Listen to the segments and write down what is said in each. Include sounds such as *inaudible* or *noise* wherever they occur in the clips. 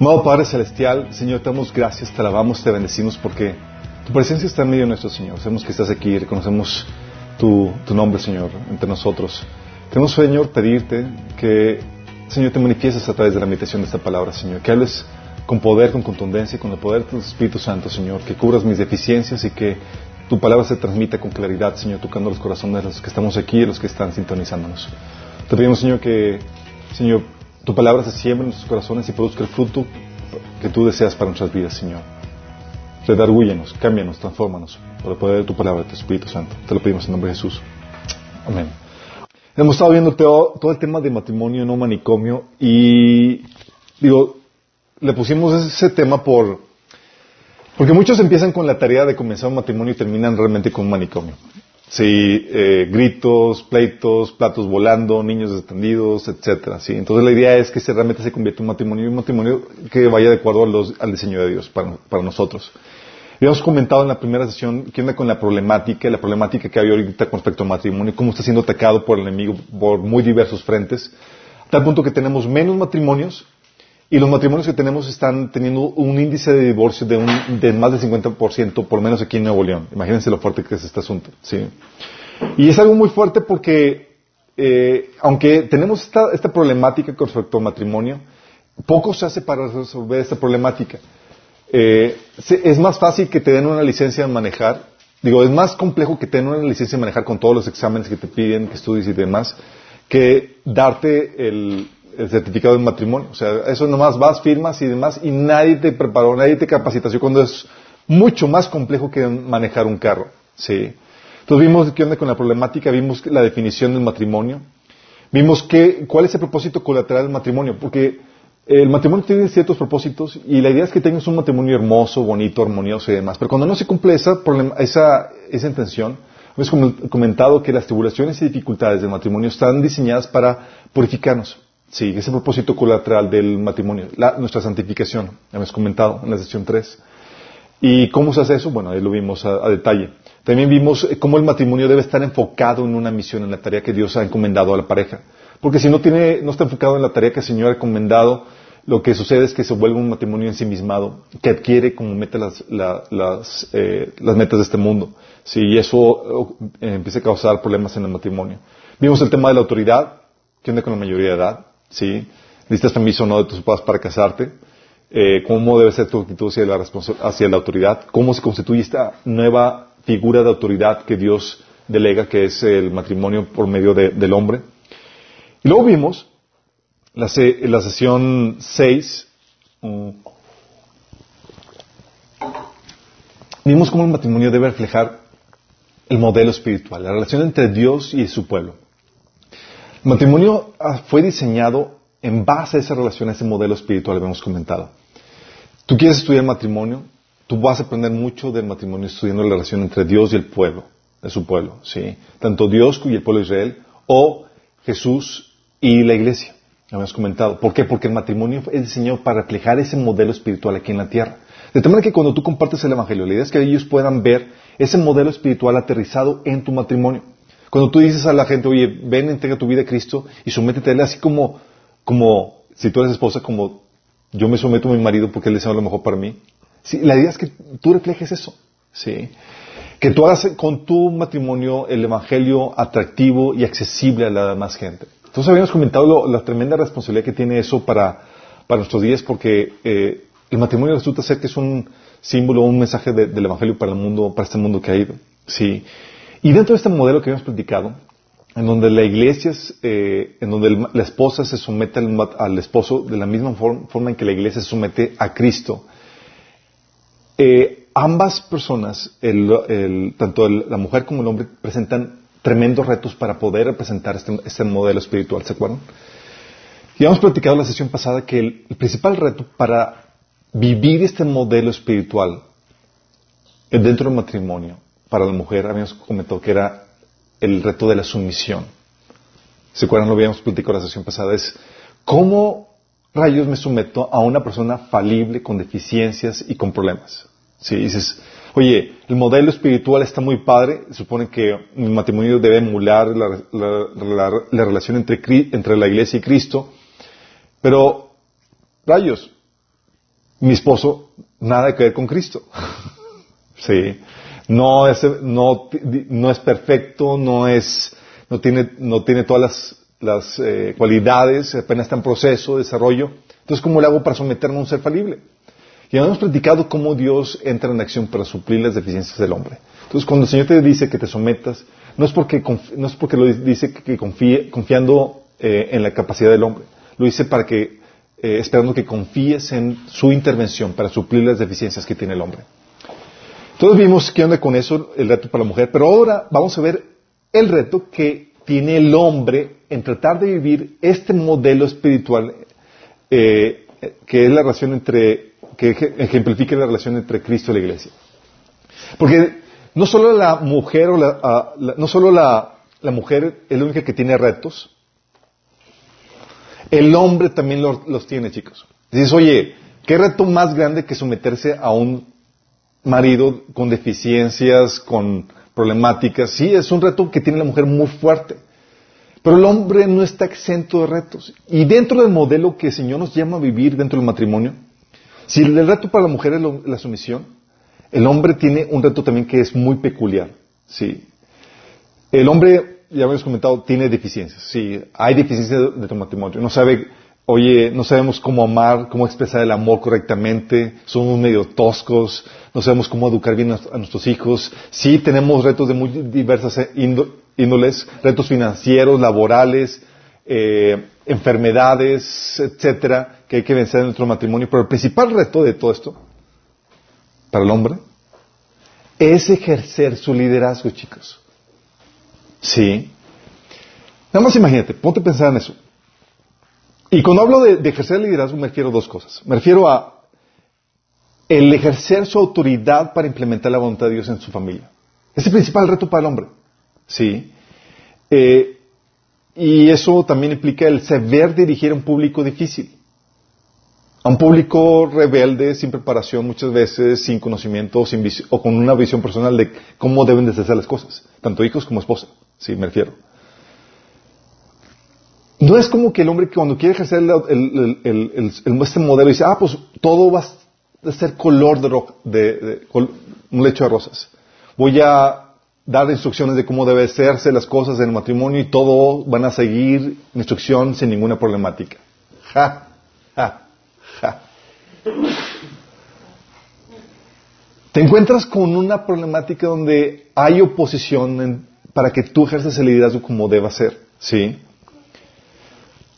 Amado Padre Celestial, Señor, te damos gracias, te alabamos, te bendecimos porque tu presencia está en medio de nuestro Señor. Sabemos que estás aquí, reconocemos tu, tu nombre, Señor, entre nosotros. Queremos, Señor, pedirte que, Señor, te manifiestes a través de la meditación de esta palabra, Señor. Que hables con poder, con contundencia, con el poder de tu Espíritu Santo, Señor. Que cubras mis deficiencias y que tu palabra se transmita con claridad, Señor, tocando los corazones de los que estamos aquí y de los que están sintonizándonos. Te pedimos, Señor, que, Señor, tu palabra se siembre en nuestros corazones y produzca el fruto que tú deseas para nuestras vidas, Señor. Redargúyenos, cámbianos, transfórmanos por el poder de tu palabra, de tu Espíritu Santo. Te lo pedimos en nombre de Jesús. Amén. Hemos estado viendo todo, el tema de matrimonio no manicomio y digo, le pusimos ese tema por porque muchos empiezan con la tarea de comenzar un matrimonio y terminan realmente con un manicomio. Sí, eh, gritos, pleitos, platos volando, niños detendidos, etcétera. Sí, entonces la idea es que se realmente se convierta en un matrimonio un matrimonio que vaya de acuerdo al diseño de Dios para, para nosotros. Habíamos comentado en la primera sesión qué onda con la problemática, la problemática que hay ahorita con respecto al matrimonio, cómo está siendo atacado por el enemigo por muy diversos frentes, a tal punto que tenemos menos matrimonios y los matrimonios que tenemos están teniendo un índice de divorcio de, un, de más del 50%, por lo menos aquí en Nuevo León. Imagínense lo fuerte que es este asunto. ¿sí? Y es algo muy fuerte porque, eh, aunque tenemos esta, esta problemática con respecto al matrimonio, poco se hace para resolver esta problemática. Eh, es más fácil que te den una licencia de manejar. Digo, es más complejo que te den una licencia de manejar con todos los exámenes que te piden, que estudies y demás, que darte el, el certificado de matrimonio. O sea, eso nomás vas, firmas y demás, y nadie te preparó, nadie te capacitació cuando es mucho más complejo que manejar un carro. ¿sí? Entonces vimos qué onda con la problemática, vimos la definición del matrimonio, vimos que, cuál es el propósito colateral del matrimonio, porque el matrimonio tiene ciertos propósitos y la idea es que tengas un matrimonio hermoso, bonito, armonioso y demás, pero cuando no se cumple esa, esa, esa intención, hemos comentado que las tribulaciones y dificultades del matrimonio están diseñadas para purificarnos. Sí, ese propósito colateral del matrimonio, la, nuestra santificación, ya hemos comentado en la sesión 3. ¿Y cómo se hace eso? Bueno, ahí lo vimos a, detalle. También vimos cómo el matrimonio debe estar enfocado en una misión, en la tarea que Dios ha encomendado a la pareja. Porque si no tiene, no está enfocado en la tarea que el Señor ha encomendado, lo que sucede es que se vuelve un matrimonio ensimismado, que adquiere como meta las, las, eh, las metas de este mundo. Sí, y eso eh, empieza a causar problemas en el matrimonio. Vimos el tema de la autoridad, que anda con la mayoría de edad. ¿Sí? Necesitas permiso o no de tus padres para casarte. Eh, cómo debe ser tu actitud hacia la, hacia la autoridad, cómo se constituye esta nueva figura de autoridad que Dios delega, que es el matrimonio por medio del hombre. Y luego vimos la, la sesión 6, mm, vimos cómo el matrimonio debe reflejar el modelo espiritual, la relación entre Dios y su pueblo. El matrimonio ah, fue diseñado en base a esa relación, a ese modelo espiritual que hemos comentado. Tú quieres estudiar matrimonio, tú vas a aprender mucho del matrimonio estudiando la relación entre Dios y el pueblo, de su pueblo, ¿sí? Tanto Dios y el pueblo de Israel, o Jesús y la iglesia, hemos comentado. ¿Por qué? Porque el matrimonio es diseñado para reflejar ese modelo espiritual aquí en la tierra. De tal manera que cuando tú compartes el Evangelio, la idea es que ellos puedan ver ese modelo espiritual aterrizado en tu matrimonio. Cuando tú dices a la gente, oye, ven, entrega tu vida a Cristo y sométete a Él, así como, como, si tú eres esposa, como yo me someto a mi marido porque Él desea lo mejor para mí. Sí, la idea es que tú reflejes eso. Sí. Que tú hagas con tu matrimonio el Evangelio atractivo y accesible a la demás gente. Entonces habíamos comentado la tremenda responsabilidad que tiene eso para, para nuestros días porque eh, el matrimonio resulta ser que es un símbolo, un mensaje del Evangelio para el mundo, para este mundo que ha ido. Sí. Y dentro de este modelo que hemos platicado, en donde la iglesia, es, eh, en donde la esposa se somete al, esposo de la misma forma en que la iglesia se somete a Cristo, eh, ambas personas, tanto la mujer como el hombre, presentan tremendos retos para poder representar este, este, modelo espiritual, ¿se acuerdan? Y hemos platicado la sesión pasada que el, el principal reto para vivir este modelo espiritual dentro del matrimonio para la mujer, habíamos comentado que era el reto de la sumisión. ¿Se acuerdan? Lo habíamos platicado la sesión pasada. Es cómo rayos me someto a una persona falible, con deficiencias y con problemas. Sí, dices, oye, el modelo espiritual está muy padre, supone que el matrimonio debe emular la, relación entre, entre la iglesia y Cristo, pero, rayos, mi esposo, nada que ver con Cristo. *laughs* sí, no es, no, no es perfecto, no es, no tiene, no tiene todas las, las eh, cualidades, apenas está en proceso de desarrollo. Entonces, ¿cómo le hago para someterme a un ser falible? Y hemos platicado cómo Dios entra en acción para suplir las deficiencias del hombre. Entonces, cuando el Señor te dice que te sometas, no es porque, no es porque lo dice que confíe, confiando eh, en la capacidad del hombre. Lo dice para que, eh, esperando que confíes en su intervención para suplir las deficiencias que tiene el hombre. Todos vimos qué onda con eso, el reto para la mujer, pero ahora vamos a ver el reto que tiene el hombre en tratar de vivir este modelo espiritual eh, que es la relación entre que ejemplifique la relación entre Cristo y la iglesia. Porque no solo la mujer, o la, no solo la, mujer es la única que tiene retos, el hombre también los, tiene, chicos. Dices, oye, ¿qué reto más grande que someterse a un marido con deficiencias, con problemáticas? Sí, es un reto que tiene la mujer muy fuerte. Pero el hombre no está exento de retos. Y dentro del modelo que el Señor nos llama a vivir dentro del matrimonio, si el reto para la mujer es la sumisión, el hombre tiene un reto también que es muy peculiar. Sí. El hombre, ya hemos comentado, tiene deficiencias. Sí, hay deficiencias de tu matrimonio. No sabe, oye, no sabemos cómo amar, cómo expresar el amor correctamente, somos medio toscos, no sabemos cómo educar bien a, nuestros hijos. Sí, tenemos retos de muy diversas índoles, retos financieros, laborales, eh, enfermedades, etcétera, que hay que vencer en nuestro matrimonio. Pero el principal reto de todo esto, para el hombre, es ejercer su liderazgo, chicos. Sí. Nada más imagínate, ponte a pensar en eso. Y cuando hablo de, ejercer el liderazgo me refiero a dos cosas. Me refiero a el ejercer su autoridad para implementar la voluntad de Dios en su familia. Es el principal reto para el hombre. Sí. Eh, y eso también implica el saber dirigir a un público difícil. A un público rebelde, sin preparación, muchas veces sin conocimiento o con una visión personal de cómo deben de hacer las cosas, tanto hijos como esposa, sí, me refiero. No es como que el hombre que cuando quiere ejercer el, este modelo dice, ah, pues todo va a ser color de, de un lecho de rosas. Voy a dar instrucciones de cómo deben hacerse las cosas en el matrimonio y todo van a seguir instrucción sin ninguna problemática. Ja, ja, ja. Te encuentras con una problemática donde hay oposición para que tú ejerzas el liderazgo como deba ser, ¿sí?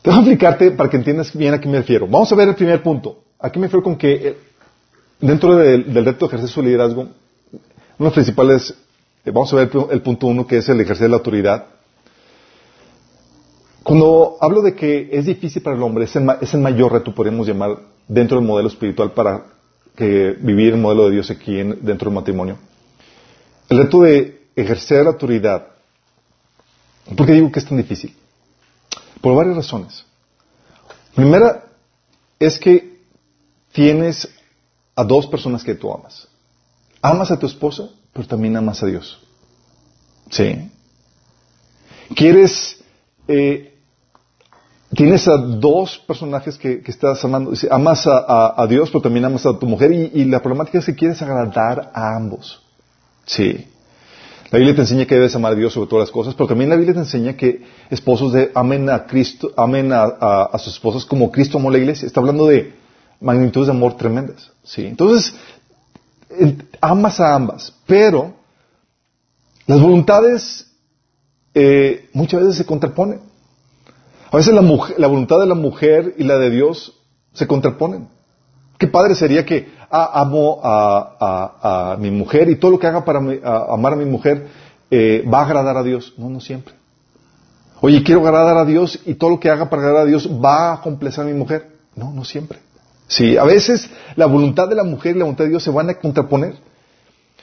Te voy a explicarte para que entiendas bien a qué me refiero. Vamos a ver el primer punto. Aquí me refiero con que eh, dentro del, reto de ejercer su liderazgo, uno de los principales eh, vamos a ver el punto uno, que es el ejercer la autoridad. Cuando hablo de que es difícil para el hombre, es el, mayor reto, podemos llamar, dentro del modelo espiritual para vivir el modelo de Dios aquí dentro del matrimonio. El reto de ejercer la autoridad. ¿Por qué digo que es tan difícil? Por varias razones. Primera es que tienes a dos personas que tú amas. Amas a tu esposa pero también amas a Dios. ¿Sí? Quieres, eh, tienes a dos personajes que, estás amando. Amas a, Dios, pero también amas a tu mujer y, la problemática es que quieres agradar a ambos. Sí. La Biblia te enseña que debes amar a Dios sobre todas las cosas, pero también la Biblia te enseña que esposos amen a sus esposas como Cristo amó la iglesia. Está hablando de magnitudes de amor tremendas. ¿sí? Entonces, amas a ambas, pero las voluntades eh, muchas veces se contraponen. A veces la, voluntad de la mujer y la de Dios se contraponen. Qué padre sería que ah, amo a, mi mujer y todo lo que haga para amar a mi mujer eh, va a agradar a Dios. No, no siempre. Oye, quiero agradar a Dios y todo lo que haga para agradar a Dios va a complacer a mi mujer. No, no siempre. Sí, a veces la voluntad de la mujer y la voluntad de Dios se van a contraponer.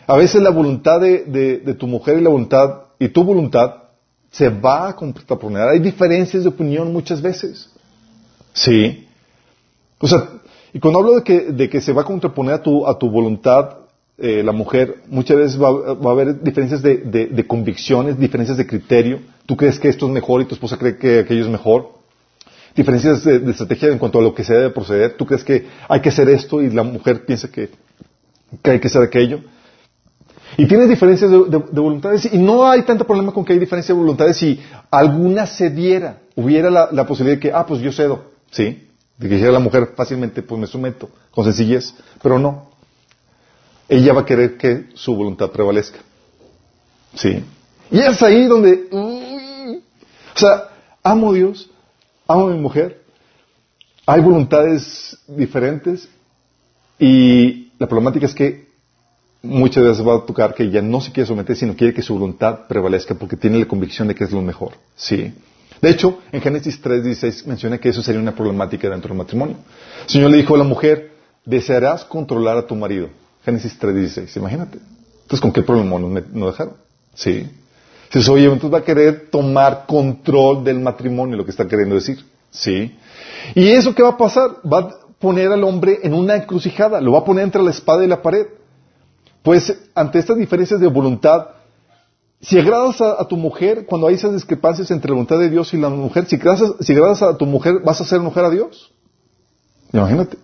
A veces la voluntad de, tu mujer y la voluntad y tu voluntad se va a contraponer. Hay diferencias de opinión muchas veces. Sí. O sea, y cuando hablo de que, de que se va a contraponer a tu, a tu voluntad, eh, la mujer, muchas veces va, va a haber diferencias de, de- de convicciones, diferencias de criterio. Tú crees que esto es mejor y tu esposa cree que aquello es mejor. Diferencias de, de estrategia en cuanto a lo que se debe proceder. Tú crees que hay que hacer esto y la mujer piensa que, que hay que hacer aquello. Y tienes diferencias de, de- de voluntades y no hay tanto problema con que hay diferencias de voluntades si alguna cediera, hubiera la, la posibilidad de que, ah, pues yo cedo, ¿sí? De que dijera la mujer fácilmente, pues me someto, con sencillez, pero no. Ella va a querer que su voluntad prevalezca. ¿Sí? Y es ahí donde, mm, o sea, amo a Dios, amo a mi mujer, hay voluntades diferentes y la problemática es que muchas veces va a tocar que ella no se quiere someter, sino quiere que su voluntad prevalezca porque tiene la convicción de que es lo mejor. Sí. De hecho, en Génesis 3.16 menciona que eso sería una problemática dentro del matrimonio. El Señor le dijo a la mujer, desearás controlar a tu marido. Génesis 3.16, imagínate. Entonces, ¿con qué problema nos, dejaron? Sí. Dices, oye, entonces va a querer tomar control del matrimonio, lo que está queriendo decir. Sí. ¿Y eso qué va a pasar? Va a poner al hombre en una encrucijada, lo va a poner entre la espada y la pared. Pues ante estas diferencias de voluntad, si agradas a, tu mujer, cuando hay esas discrepancias entre la voluntad de Dios y la mujer, si agradas, si agradas a tu mujer, ¿vas a hacer mujer a Dios? Imagínate.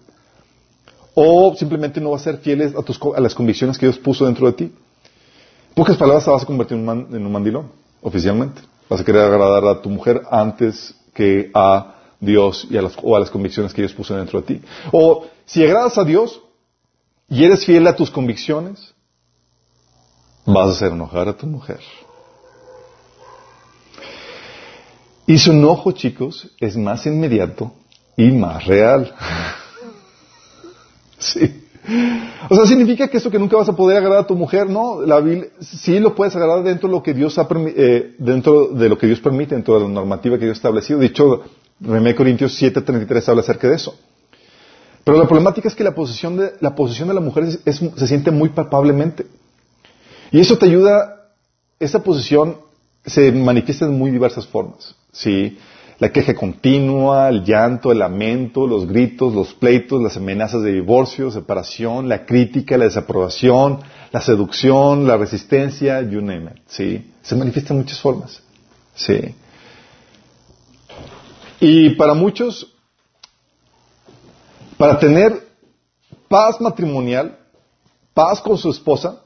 O simplemente no vas a ser fieles a, tus, a las convicciones que Dios puso dentro de ti. Pocas palabras, te vas a convertir en un, en un mandilón, oficialmente. Vas a querer agradar a tu mujer antes que a Dios y a las, o a las convicciones que Dios puso dentro de ti. O si agradas a Dios y eres fiel a tus convicciones, vas a hacer enojar a tu mujer. Y su enojo, chicos, es más inmediato y más real. *laughs* sí. O sea, significa que eso que nunca vas a poder agradar a tu mujer, no, la Biblia, sí lo puedes agradar dentro de lo que Dios ha eh, dentro de lo que Dios permite, dentro de la normativa que Dios ha establecido. Hecho, 1 Corintios 7:33 habla acerca de eso. Pero la problemática es que la posición de la posición de la mujer es- es- se siente muy palpablemente. Y eso te ayuda, esa posición se manifiesta en muy diversas formas. ¿sí? La queja continua, el llanto, el lamento, los gritos, los pleitos, las amenazas de divorcio, separación, la crítica, la desaprobación, la seducción, la resistencia, you name it. ¿sí? Se manifiesta en muchas formas. ¿sí? Y para muchos, para tener paz matrimonial, paz con su esposa,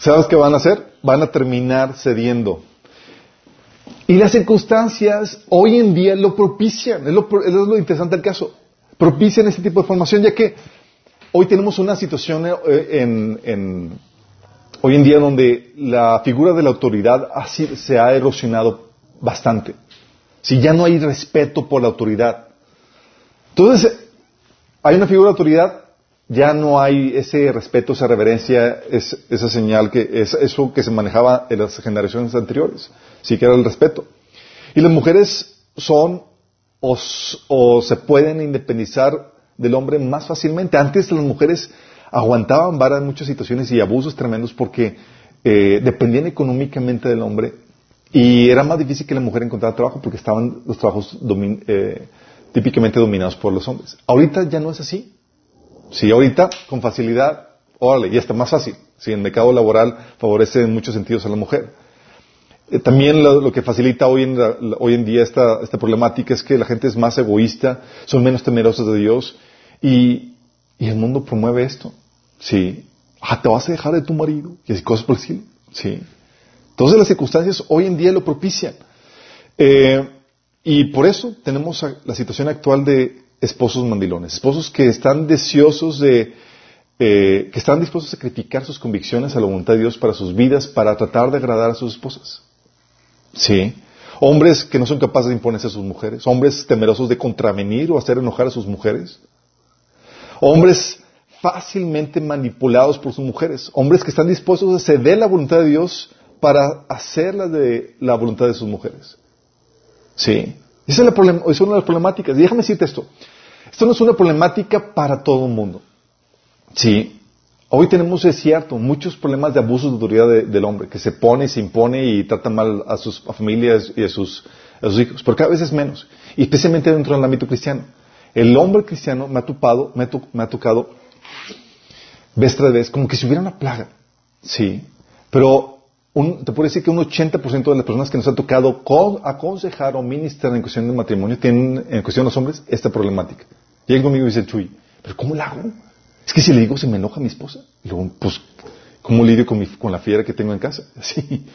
¿sabes qué van a hacer? Van a terminar cediendo. Y las circunstancias hoy en día lo propician, es lo, es lo interesante del caso. Propician este tipo de formación, ya que hoy tenemos una situación eh, en, en- hoy en día donde la figura de la autoridad se ha erosionado bastante. Si ya no hay respeto por la autoridad. Entonces, hay una figura de autoridad, ya no hay ese respeto, esa reverencia, es- esa señal que es eso que se manejaba en las generaciones anteriores, sí que era el respeto. Y las mujeres son o, o se pueden independizar del hombre más fácilmente. Antes las mujeres aguantaban vara en muchas situaciones y abusos tremendos porque eh, dependían económicamente del hombre y era más difícil que la mujer encontrara trabajo porque estaban los trabajos domin- eh, típicamente dominados por los hombres. Ahorita ya no es así. Sí, ahorita con facilidad, órale, ya está más fácil. Sí, el mercado laboral favorece en muchos sentidos a la mujer. Eh, también lo, que facilita hoy en, hoy en día esta, esta problemática es que la gente es más egoísta, son menos temerosos de Dios y, y el mundo promueve esto. Sí, ah, te vas a dejar de tu marido y así cosas por el. Sí. Entonces las circunstancias hoy en día lo propician. Eh, y por eso tenemos la situación actual de esposos mandilones, esposos que están deseosos de, eh, que están dispuestos a sacrificar sus convicciones a la voluntad de Dios para sus vidas, para tratar de agradar a sus esposas. Sí. Hombres que no son capaces de imponerse a sus mujeres, hombres temerosos de contravenir o hacer enojar a sus mujeres, hombres fácilmente manipulados por sus mujeres, hombres que están dispuestos a ceder la voluntad de Dios para hacer la de la voluntad de sus mujeres. Sí. Esa es, la problem- es una de las problemáticas. Y déjame decirte esto. Esto no es una problemática para todo el mundo. Sí. Hoy tenemos, es cierto, muchos problemas de abuso de autoridad de- del hombre, que se pone, se impone y trata mal a sus familias y a sus, hijos, pero cada vez es menos. Y especialmente dentro del ámbito cristiano. El hombre cristiano me ha, topado, me me ha tocado vez tras vez, como que si hubiera una plaga. Sí. Pero te puedo decir que un 80% de las personas que nos ha tocado aconsejar o ministrar en cuestión de matrimonio tienen, en cuestión de los hombres, esta problemática. Llega conmigo y dice, Chuy, ¿pero cómo la hago? Es que si le digo, se me enoja mi esposa. Y luego, pues, ¿cómo lidio con, con la fiera que tengo en casa? *laughs* Sí.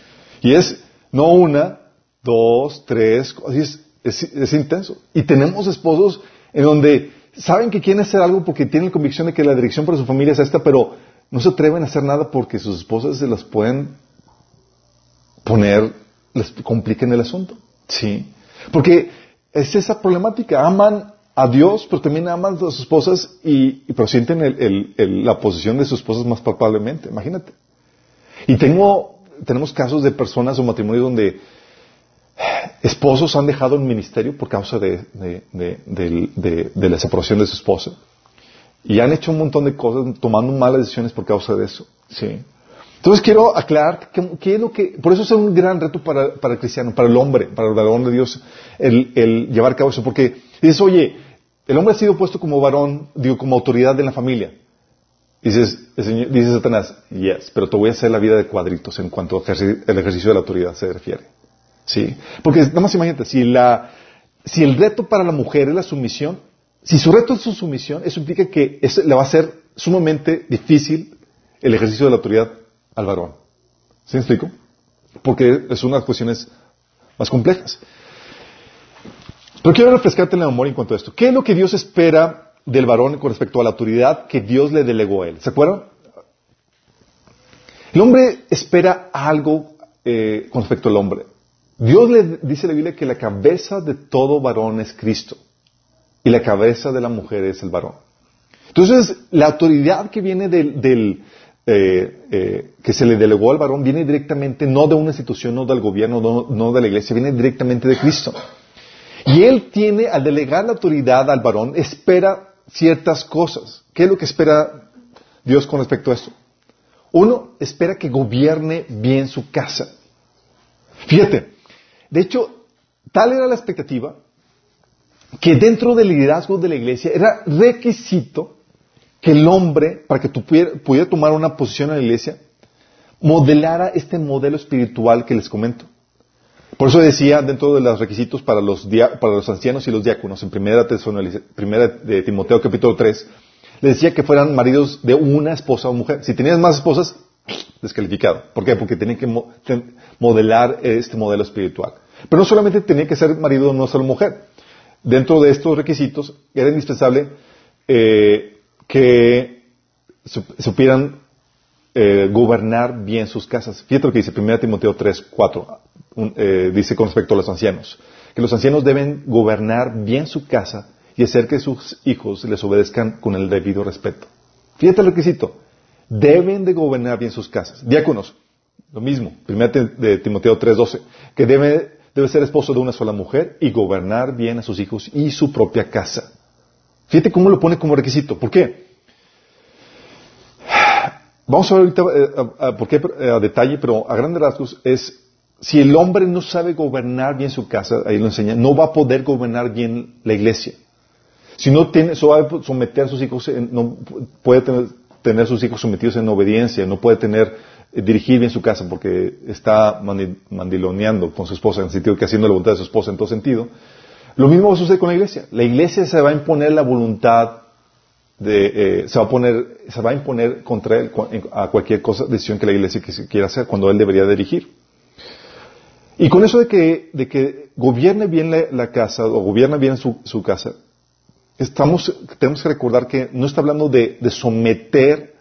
Y es, no una, dos, tres, es, es, es intenso. Y tenemos esposos en donde saben que quieren hacer algo porque tienen la convicción de que la dirección para su familia es esta, pero no se atreven a hacer nada porque sus esposas se las pueden poner, les compliquen el asunto. Sí. Porque es esa problemática. Aman a Dios, pero también aman a sus esposas y, y pero sienten la posición de sus esposas más palpablemente. Imagínate. Y tengo, tenemos casos de personas o matrimonios donde esposos han dejado el ministerio por causa de, de, la separación de su esposa. Y han hecho un montón de cosas tomando malas decisiones por causa de eso. ¿sí? Entonces quiero aclarar que, es lo que, por eso es un gran reto para, el cristiano, para el hombre, para el varón de Dios, el, llevar a cabo eso. Porque dices, oye, el hombre ha sido puesto como varón, digo, como autoridad de la familia. Dices, dice Satanás, yes, pero te voy a hacer la vida de cuadritos en cuanto al ejercicio de la autoridad se refiere. ¿Sí? Porque nada más imagínate, si, la, si el reto para la mujer es la sumisión, si su reto es su sumisión, eso implica que le va a ser sumamente difícil el ejercicio de la autoridad al varón. ¿Sí me explico? Porque es una de las cuestiones más complejas. Pero quiero refrescarte en la memoria en cuanto a esto. ¿Qué es lo que Dios espera del varón con respecto a la autoridad que Dios le delegó a él? ¿Se acuerdan? El hombre espera algo eh, con respecto al hombre. Dios le dice a la Biblia que la cabeza de todo varón es Cristo y la cabeza de la mujer es el varón. Entonces, la autoridad que viene del, eh, eh, que se le delegó al varón viene directamente no de una institución, no del gobierno, no, no, de la iglesia, viene directamente de Cristo. Y él tiene, al delegar la autoridad al varón, espera ciertas cosas. ¿Qué es lo que espera Dios con respecto a esto? Uno, espera que gobierne bien su casa. Fíjate, de hecho, tal era la expectativa que dentro del liderazgo de la iglesia era requisito que el hombre, para que tú pudiera, tomar una posición en la iglesia, modelara este modelo espiritual que les comento. Por eso decía dentro de los requisitos para los, para los ancianos y los diáconos, en primera, primera de Timoteo capítulo 3, le decía que fueran maridos de una esposa o mujer. Si tenías más esposas, descalificado. ¿Por qué? Porque tenían que modelar este modelo espiritual. Pero no solamente tenía que ser marido de una sola mujer. Dentro de estos requisitos era indispensable eh, que supieran eh, gobernar bien sus casas. Fíjate lo que dice 1 Timoteo 3, 4. Eh, dice con respecto a los ancianos. Que los ancianos deben gobernar bien su casa y hacer que sus hijos les obedezcan con el debido respeto. Fíjate el requisito deben de gobernar bien sus casas. Diáconos, lo mismo, 1 de Timoteo 3:12, que debe, debe ser esposo de una sola mujer y gobernar bien a sus hijos y su propia casa. Fíjate cómo lo pone como requisito. ¿Por qué? Vamos a ver ahorita eh, a, por qué eh, a detalle, pero a grandes rasgos es si el hombre no sabe gobernar bien su casa, ahí lo enseña, no va a poder gobernar bien la iglesia. Si no tiene, a someter a sus hijos, no puede tener, tener sus hijos sometidos en obediencia, no puede tener, eh, dirigir bien su casa porque está mandiloneando con su esposa, en el sentido que haciendo la voluntad de su esposa en todo sentido. Lo mismo suceder con la iglesia. La iglesia se va a imponer la voluntad de, eh, se va a poner, se va a imponer contra él a cualquier cosa, decisión que la iglesia quiera hacer cuando él debería dirigir. Y con eso de que, de que gobierne bien la, casa o gobierne bien su, casa, estamos, tenemos que recordar que no está hablando de, someter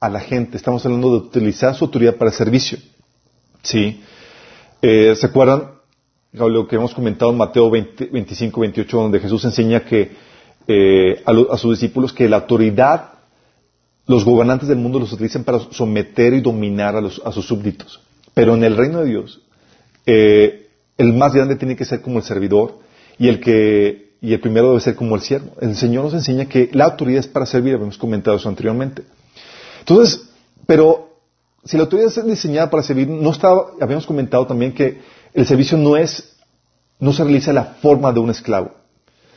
a la gente, estamos hablando de utilizar su autoridad para servicio. ¿Sí? Eh, ¿Se acuerdan lo que hemos comentado en Mateo 25, 28, donde Jesús enseña que eh, a, sus discípulos que la autoridad, los gobernantes del mundo los utilizan para someter y dominar a, sus súbditos. Pero en el reino de Dios, eh, el más grande tiene que ser como el servidor y el que y el primero debe ser como el siervo. El Señor nos enseña que la autoridad es para servir, habíamos comentado eso anteriormente. Entonces, pero si la autoridad es diseñada para servir, no estaba, habíamos comentado también que el servicio no es, no se realiza la forma de un esclavo.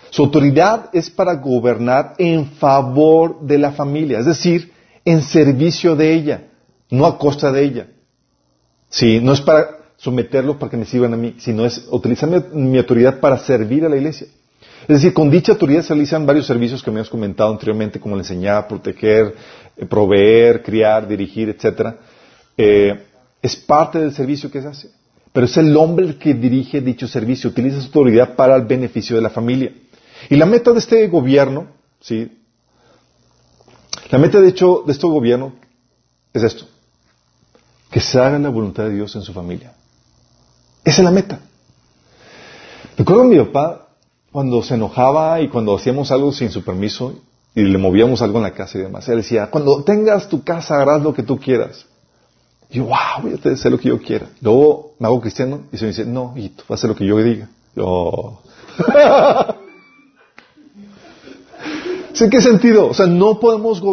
Su autoridad es para gobernar en favor de la familia, es decir, en servicio de ella, no a costa de ella. Sí, no es para someterlo para que me sirvan a mí, sino es utilizar mi, autoridad para servir a la iglesia. Es decir, con dicha autoridad se realizan varios servicios que me has comentado anteriormente, como el enseñar, proteger, eh, proveer, criar, dirigir, etc. Eh, es parte del servicio que se hace. Pero es el hombre el que dirige dicho servicio, utiliza su autoridad para el beneficio de la familia. Y la meta de este gobierno, ¿sí? La meta de hecho de este gobierno es esto, que se haga la voluntad de Dios en su familia. Esa es la meta. Recuerdo a mi papá cuando se enojaba y cuando hacíamos algo sin su permiso y le movíamos algo en la casa y demás. Él decía, cuando tengas tu casa harás lo que tú quieras. Y yo, wow, voy a hacer lo que yo quiera. Luego me hago cristiano y se me dice, no, hijito, vas a hacer lo que yo diga. Yo... *laughs* ¿Sí, ¿Qué sentido? O sea, no podemos...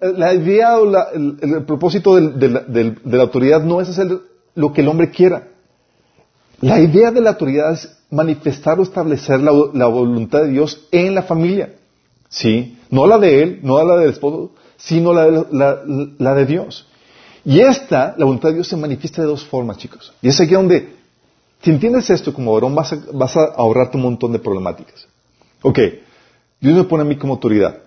la idea o el, propósito de la autoridad no es hacer lo que el hombre quiera. La idea de la autoridad es manifestar o establecer la, voluntad de Dios en la familia. ¿Sí? No la de él, no la del esposo, sino la de, la, de Dios. Y esta, la voluntad de Dios, se manifiesta de dos formas, chicos. Y es aquí donde, si entiendes esto como varón, vas a, vas ahorrarte un montón de problemáticas. Ok, Dios me pone a mí como autoridad.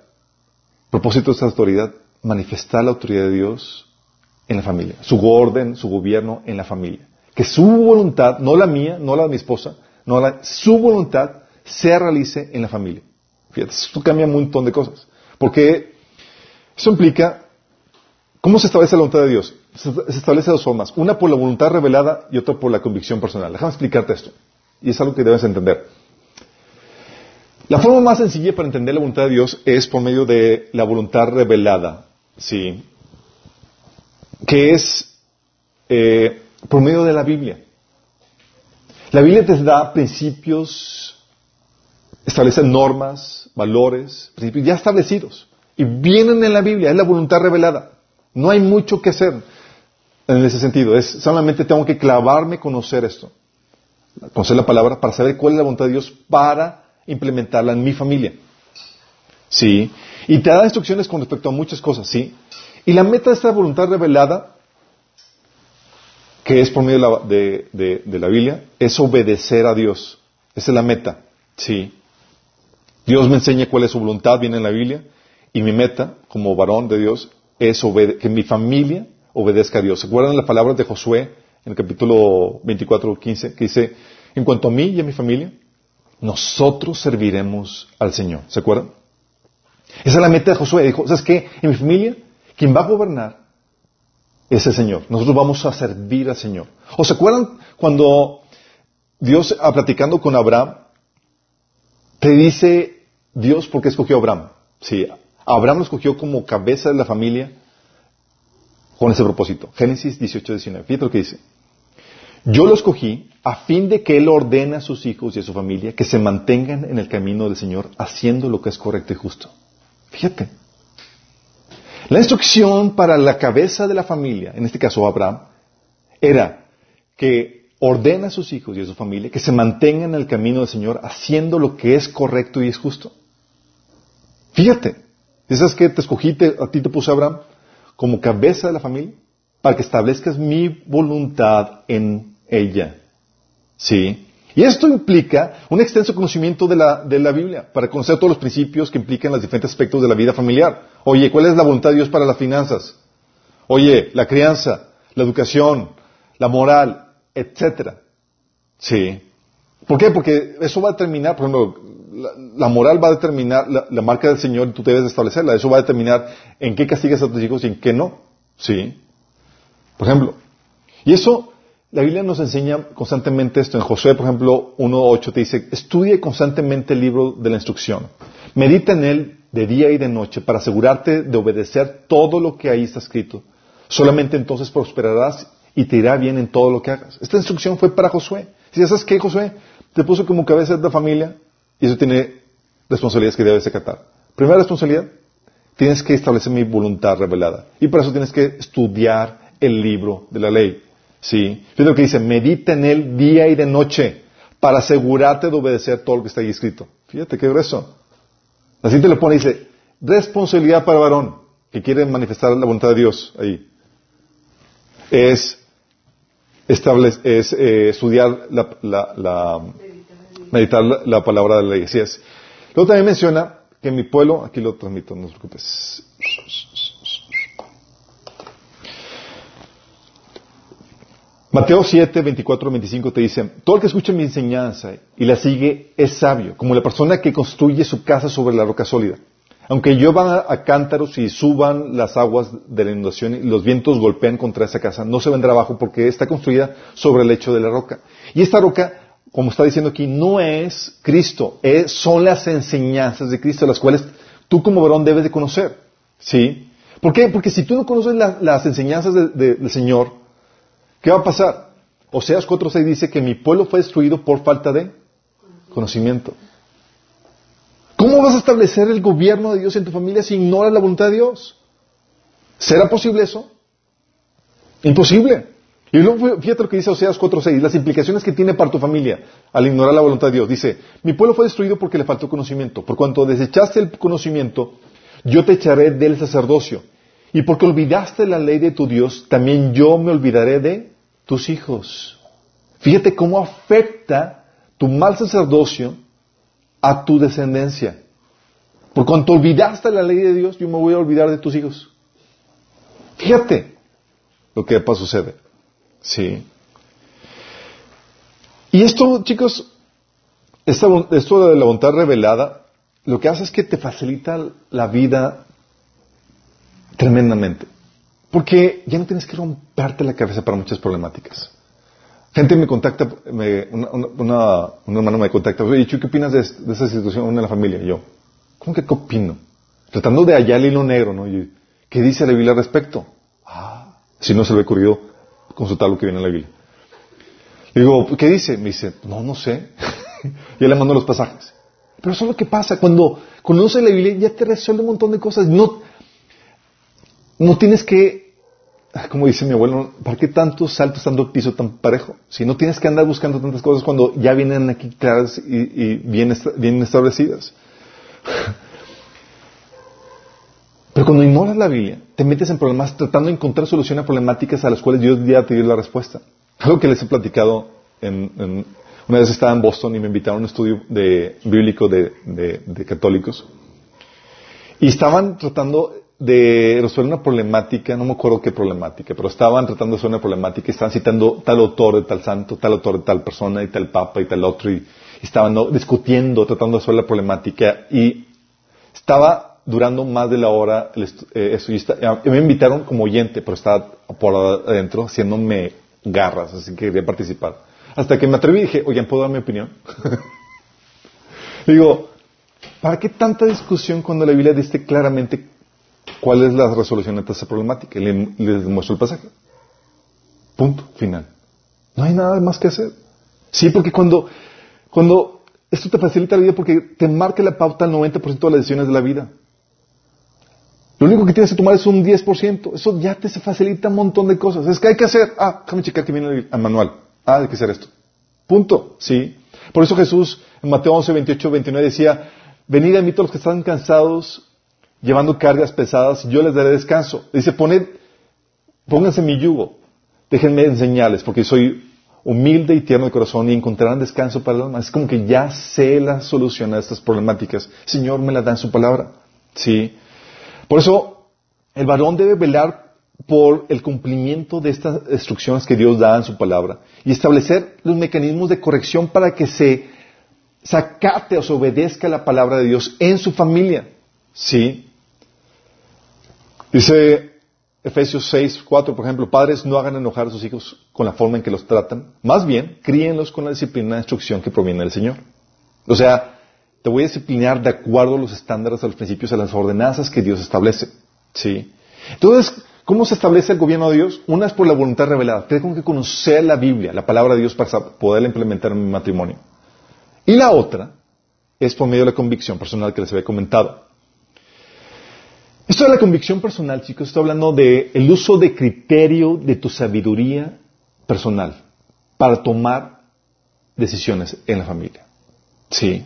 propósito de esta autoridad, manifestar la autoridad de Dios en la familia. Su orden, su gobierno en la familia que su voluntad, no la mía, no la de mi esposa, no la, su voluntad se realice en la familia. Fíjate, esto cambia un montón de cosas. Porque eso implica, ¿cómo se establece la voluntad de Dios? Se, establece de dos formas. Una por la voluntad revelada y otra por la convicción personal. Déjame explicarte esto. Y es algo que debes entender. La forma más sencilla para entender la voluntad de Dios es por medio de la voluntad revelada. ¿Sí? Que es eh, por medio de la Biblia. La Biblia te da principios, establece normas, valores, principios ya establecidos. Y vienen en la Biblia, es la voluntad revelada. No hay mucho que hacer en ese sentido. Es solamente tengo que clavarme, conocer esto. Conocer la palabra para saber cuál es la voluntad de Dios para implementarla en mi familia. Sí. Y te da instrucciones con respecto a muchas cosas, sí. Y la meta de esta voluntad revelada que es por medio de la, Biblia, es obedecer a Dios. Esa es la meta. Sí. Dios me enseña cuál es su voluntad, viene en la Biblia, y mi meta, como varón de Dios, es que mi familia obedezca a Dios. ¿Se acuerdan las palabras de Josué en el capítulo 24, 15, que dice, en cuanto a mí y a mi familia, nosotros serviremos al Señor. ¿Se acuerdan? Esa es la meta de Josué. Dijo, ¿sabes qué? En mi familia, quien va a gobernar es el Señor. Nosotros vamos a servir al Señor. ¿O se acuerdan cuando Dios, ah, platicando con Abraham, te dice Dios por qué escogió a Abraham? Sí, Abraham lo escogió como cabeza de la familia con ese propósito. Génesis 18, 19. Fíjate lo que dice. Yo lo escogí a fin de que Él ordene a sus hijos y a su familia que se mantengan en el camino del Señor haciendo lo que es correcto y justo. Fíjate. La instrucción para la cabeza de la familia, en este caso Abraham, era que ordena a sus hijos y a su familia que se mantengan en el camino del Señor haciendo lo que es correcto y es justo. Fíjate, ¿sabes que te escogí, a ti te puse Abraham como cabeza de la familia? Para que establezcas mi voluntad en ella. ¿Sí? Y esto implica un extenso conocimiento de la, de la, Biblia, para conocer todos los principios que implican los diferentes aspectos de la vida familiar. Oye, ¿cuál es la voluntad de Dios para las finanzas? Oye, la crianza, la educación, la moral, etcétera. Sí. ¿Por qué? Porque eso va a determinar, por ejemplo, la, moral va a determinar la, marca del Señor tú debes establecerla. Eso va a determinar en qué castigas a tus hijos y en qué no. Sí. Por ejemplo. Y eso la Biblia nos enseña constantemente esto. En Josué, por ejemplo, 1.8 te dice, estudie constantemente el libro de la instrucción. Medita en él de día y de noche para asegurarte de obedecer todo lo que ahí está escrito. Solamente entonces prosperarás y te irá bien en todo lo que hagas. Esta instrucción fue para Josué. Si sabes qué, Josué, te puso como cabeza de la familia y eso tiene responsabilidades que debes acatar. Primera responsabilidad, tienes que establecer mi voluntad revelada. Y por eso tienes que estudiar el libro de la ley. Sí. Fíjate lo que dice, medita en él día y de noche para asegurarte de obedecer todo lo que está ahí escrito. Fíjate qué grueso. Así te lo pone y dice, responsabilidad para varón. que quiere manifestar la voluntad de Dios ahí, es, es eh, estudiar la, meditar la, palabra de la ley. Luego también menciona que mi pueblo, aquí lo transmito, no te preocupes. Mateo 7, 24, 25 te dice, todo el que escucha mi enseñanza y la sigue es sabio, como la persona que construye su casa sobre la roca sólida. Aunque lluevan a, cántaros y suban las aguas de la inundación y los vientos golpean contra esa casa, no se vendrá abajo porque está construida sobre el lecho de la roca. Y esta roca, como está diciendo aquí, no es Cristo, son las enseñanzas de Cristo, las cuales tú como varón debes de conocer. ¿Sí? ¿Por qué? Porque si tú no conoces las enseñanzas del Señor, ¿Qué va a pasar? Oseas 4.6 dice que mi pueblo fue destruido por falta de conocimiento. ¿Cómo vas a establecer el gobierno de Dios en tu familia si ignoras la voluntad de Dios? ¿Será posible eso? Imposible. Y luego fíjate lo que dice Oseas 4.6, las implicaciones que tiene para tu familia al ignorar la voluntad de Dios. Dice, mi pueblo fue destruido porque le faltó conocimiento. Por cuanto desechaste el conocimiento, yo te echaré del sacerdocio. Y porque olvidaste la ley de tu Dios, también yo me olvidaré de tus hijos. Fíjate cómo afecta tu mal sacerdocio a tu descendencia. Por cuanto olvidaste la ley de Dios, yo me voy a olvidar de tus hijos. Fíjate lo que sucede. Sí. Y esto, chicos, esto de la voluntad revelada, lo que hace es que te facilita la vida tremendamente. Porque ya no tienes que romperte la cabeza para muchas problemáticas. Gente me contacta, me, una, un hermano me contacta, oye, ¿qué opinas de, esa situación en la familia? Y yo, ¿cómo que qué opino? Tratando de hallar el hilo negro, ¿no? Y, ¿Qué dice la Biblia al respecto? Ah, si no se le ha ocurrido consultar lo que viene en la Biblia. Le digo, ¿qué dice? Me dice, no, no sé. *laughs* y le mando los pasajes. Pero eso es lo que pasa. Cuando conoces la Biblia ya te resuelve un montón de cosas. No, no tienes que, como dice mi abuelo, ¿para qué tantos saltos el piso tan parejo? Si no tienes que andar buscando tantas cosas cuando ya vienen aquí claras y, bien, establecidas. *laughs* Pero cuando ignoras la Biblia, te metes en problemas tratando de encontrar solución a problemáticas a las cuales Dios ya te dio la respuesta. Algo que les he platicado, en, una vez estaba en Boston y me invitaron a un estudio de, bíblico de, de católicos. Y estaban tratando, de resolver una problemática, no me acuerdo qué problemática, pero estaban tratando de resolver una problemática y estaban citando tal autor de tal santo, tal autor de tal persona y tal papa y tal otro y, estaban discutiendo, tratando de resolver la problemática y estaba durando más de la hora eh, eso y, me invitaron como oyente, pero estaba por adentro haciéndome garras, así que quería participar. Hasta que me atreví y dije, oye, ¿puedo dar mi opinión? *laughs* Digo, ¿para qué tanta discusión cuando la Biblia dice claramente ¿Cuál es la resolución de esta problemática? Le, les muestro el pasaje. Punto, final. No hay nada más que hacer. Sí, porque cuando, cuando esto te facilita la vida porque te marca la pauta al 90% de las decisiones de la vida. Lo único que tienes que tomar es un 10%. Eso ya te facilita un montón de cosas. Es que hay que hacer. Ah, déjame checar que viene el, manual. Ah, hay que hacer esto. Punto. Sí. Por eso Jesús en Mateo 11, 28, 29 decía, venid a mí todos los que están cansados llevando cargas pesadas, yo les daré descanso. Dice, poned, pónganse mi yugo, déjenme enseñarles, porque soy humilde y tierno de corazón y encontrarán descanso para el alma. Es como que ya sé la solución a estas problemáticas. Señor me la da en su palabra. Sí. Por eso, el varón debe velar por el cumplimiento de estas instrucciones que Dios da en su palabra y establecer los mecanismos de corrección para que se sacate o se obedezca la palabra de Dios en su familia. Sí. Dice Efesios 6, 4, por ejemplo, padres no hagan enojar a sus hijos con la forma en que los tratan, más bien críenlos con la disciplina de instrucción que proviene del Señor. O sea, te voy a disciplinar de acuerdo a los estándares, a los principios, a las ordenanzas que Dios establece. ¿Sí? Entonces, ¿cómo se establece el gobierno de Dios? Una es por la voluntad revelada. Tengo que conocer la Biblia, la palabra de Dios para poderla implementar en mi matrimonio. Y la otra es por medio de la convicción personal que les había comentado. Esto de la convicción personal, chicos, estoy hablando del el uso de criterio de tu sabiduría personal para tomar decisiones en la familia. Sí.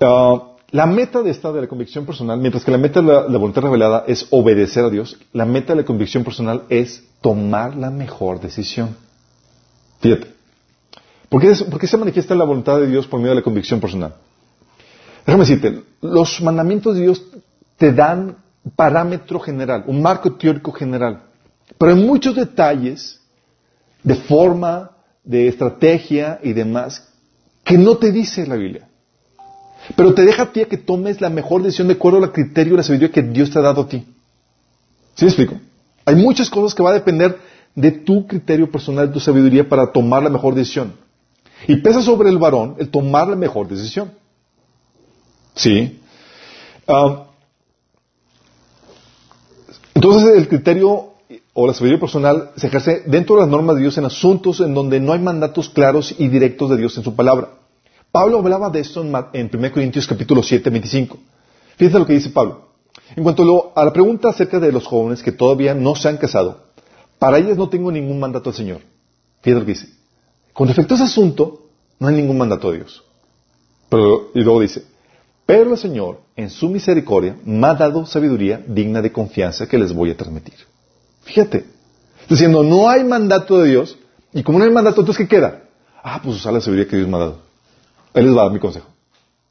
Ah, la meta de esta de la convicción personal, mientras que la meta de la, voluntad revelada es obedecer a Dios, la meta de la convicción personal es tomar la mejor decisión. Fíjate. ¿Por qué, ¿Por qué se manifiesta la voluntad de Dios por medio de la convicción personal? Déjame decirte, los mandamientos de Dios te dan parámetro general, un marco teórico general, pero hay muchos detalles de forma, de estrategia y demás que no te dice la Biblia. Pero te deja a ti a que tomes la mejor decisión de acuerdo al criterio y la sabiduría que Dios te ha dado a ti. ¿Sí me explico? Hay muchas cosas que va a depender de tu criterio personal, de tu sabiduría para tomar la mejor decisión. Y pesa sobre el varón el tomar la mejor decisión. ¿Sí? Uh, entonces el criterio o la sabiduría personal se ejerce dentro de las normas de Dios en asuntos en donde no hay mandatos claros y directos de Dios en su palabra. Pablo hablaba de esto en 1 Corintios capítulo 7, 25. Fíjense lo que dice Pablo. En cuanto a la pregunta acerca de los jóvenes que todavía no se han casado, para ellas no tengo ningún mandato del Señor. Fíjense lo que dice. Con respecto a ese asunto, no hay ningún mandato de Dios. Pero, y luego dice, pero el Señor, en su misericordia, me ha dado sabiduría digna de confianza que les voy a transmitir. Fíjate. Diciendo, no hay mandato de Dios, y como no hay mandato, entonces ¿qué queda? Ah, pues usar la sabiduría que Dios me ha dado. Él les va a dar mi consejo.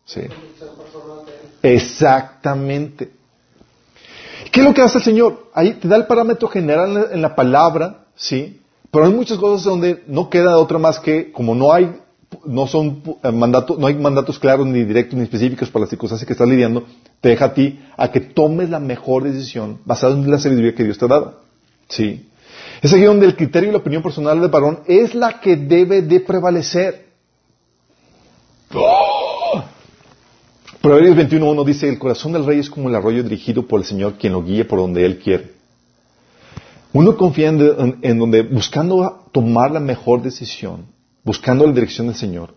Sí. Exactamente. ¿Qué es lo que hace el Señor? Ahí te da el parámetro general en la palabra, ¿sí? Pero hay muchas cosas donde no queda otra más que, como no hay no son eh, mandatos, no hay mandatos claros ni directos ni específicos para las circunstancias que estás lidiando, te deja a ti a que tomes la mejor decisión basada en la sabiduría que Dios te ha dado. Sí. Es aquí donde el criterio y la opinión personal del varón es la que debe de prevalecer. ¡Oh! Proverbios 21.1 dice, el corazón del rey es como el arroyo dirigido por el Señor, quien lo guía por donde Él quiere. Uno confía en, donde, buscando tomar la mejor decisión, buscando la dirección del Señor,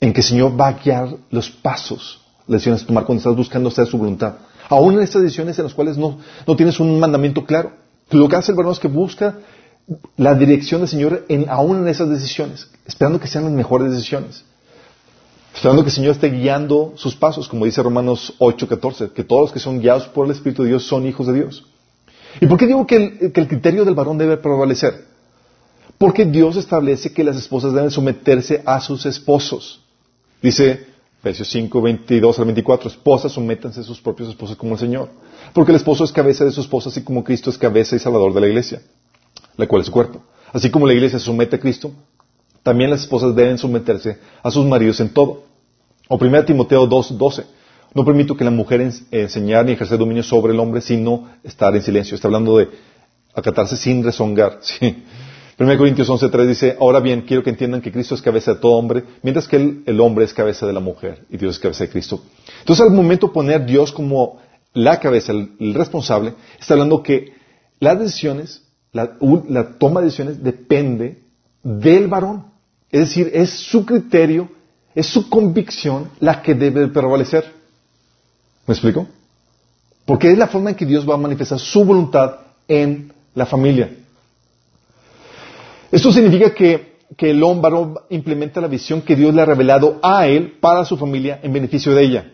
en que el Señor va a guiar los pasos, las decisiones a tomar cuando estás buscando hacer su voluntad. Aún en estas decisiones en las cuales no, no tienes un mandamiento claro. Lo que hace el varón es que busca la dirección del Señor aún en esas decisiones, esperando que sean las mejores decisiones. Esperando que el Señor esté guiando sus pasos, como dice Romanos 8:14, que todos los que son guiados por el Espíritu de Dios son hijos de Dios. ¿Y por qué digo que el, criterio del varón debe prevalecer? Porque Dios establece que las esposas deben someterse a sus esposos. Dice Efesios 5, 22 al 24, esposas, sométanse a sus propios esposos como el Señor. Porque el esposo es cabeza de su esposa, así como Cristo es cabeza y salvador de la iglesia, la cual es su cuerpo. Así como la iglesia se somete a Cristo, también las esposas deben someterse a sus maridos en todo. O 1 Timoteo 2, 12. No permito que la mujer enseñar ni ejercer dominio sobre el hombre, sino estar en silencio. Está hablando de acatarse sin rezongar. *laughs* ¿sí? 1 Corintios 11.3 dice, ahora bien, quiero que entiendan que Cristo es cabeza de todo hombre, mientras que el, hombre es cabeza de la mujer y Dios es cabeza de Cristo. Entonces, al momento de poner Dios como la cabeza, el, responsable, está hablando que las decisiones, la, la toma de decisiones depende del varón. Es decir, es su criterio, es su convicción la que debe prevalecer. ¿Me explico? Porque es la forma en que Dios va a manifestar su voluntad en la familia. Esto significa que, el hombre implementa la visión que Dios le ha revelado a él para su familia en beneficio de ella.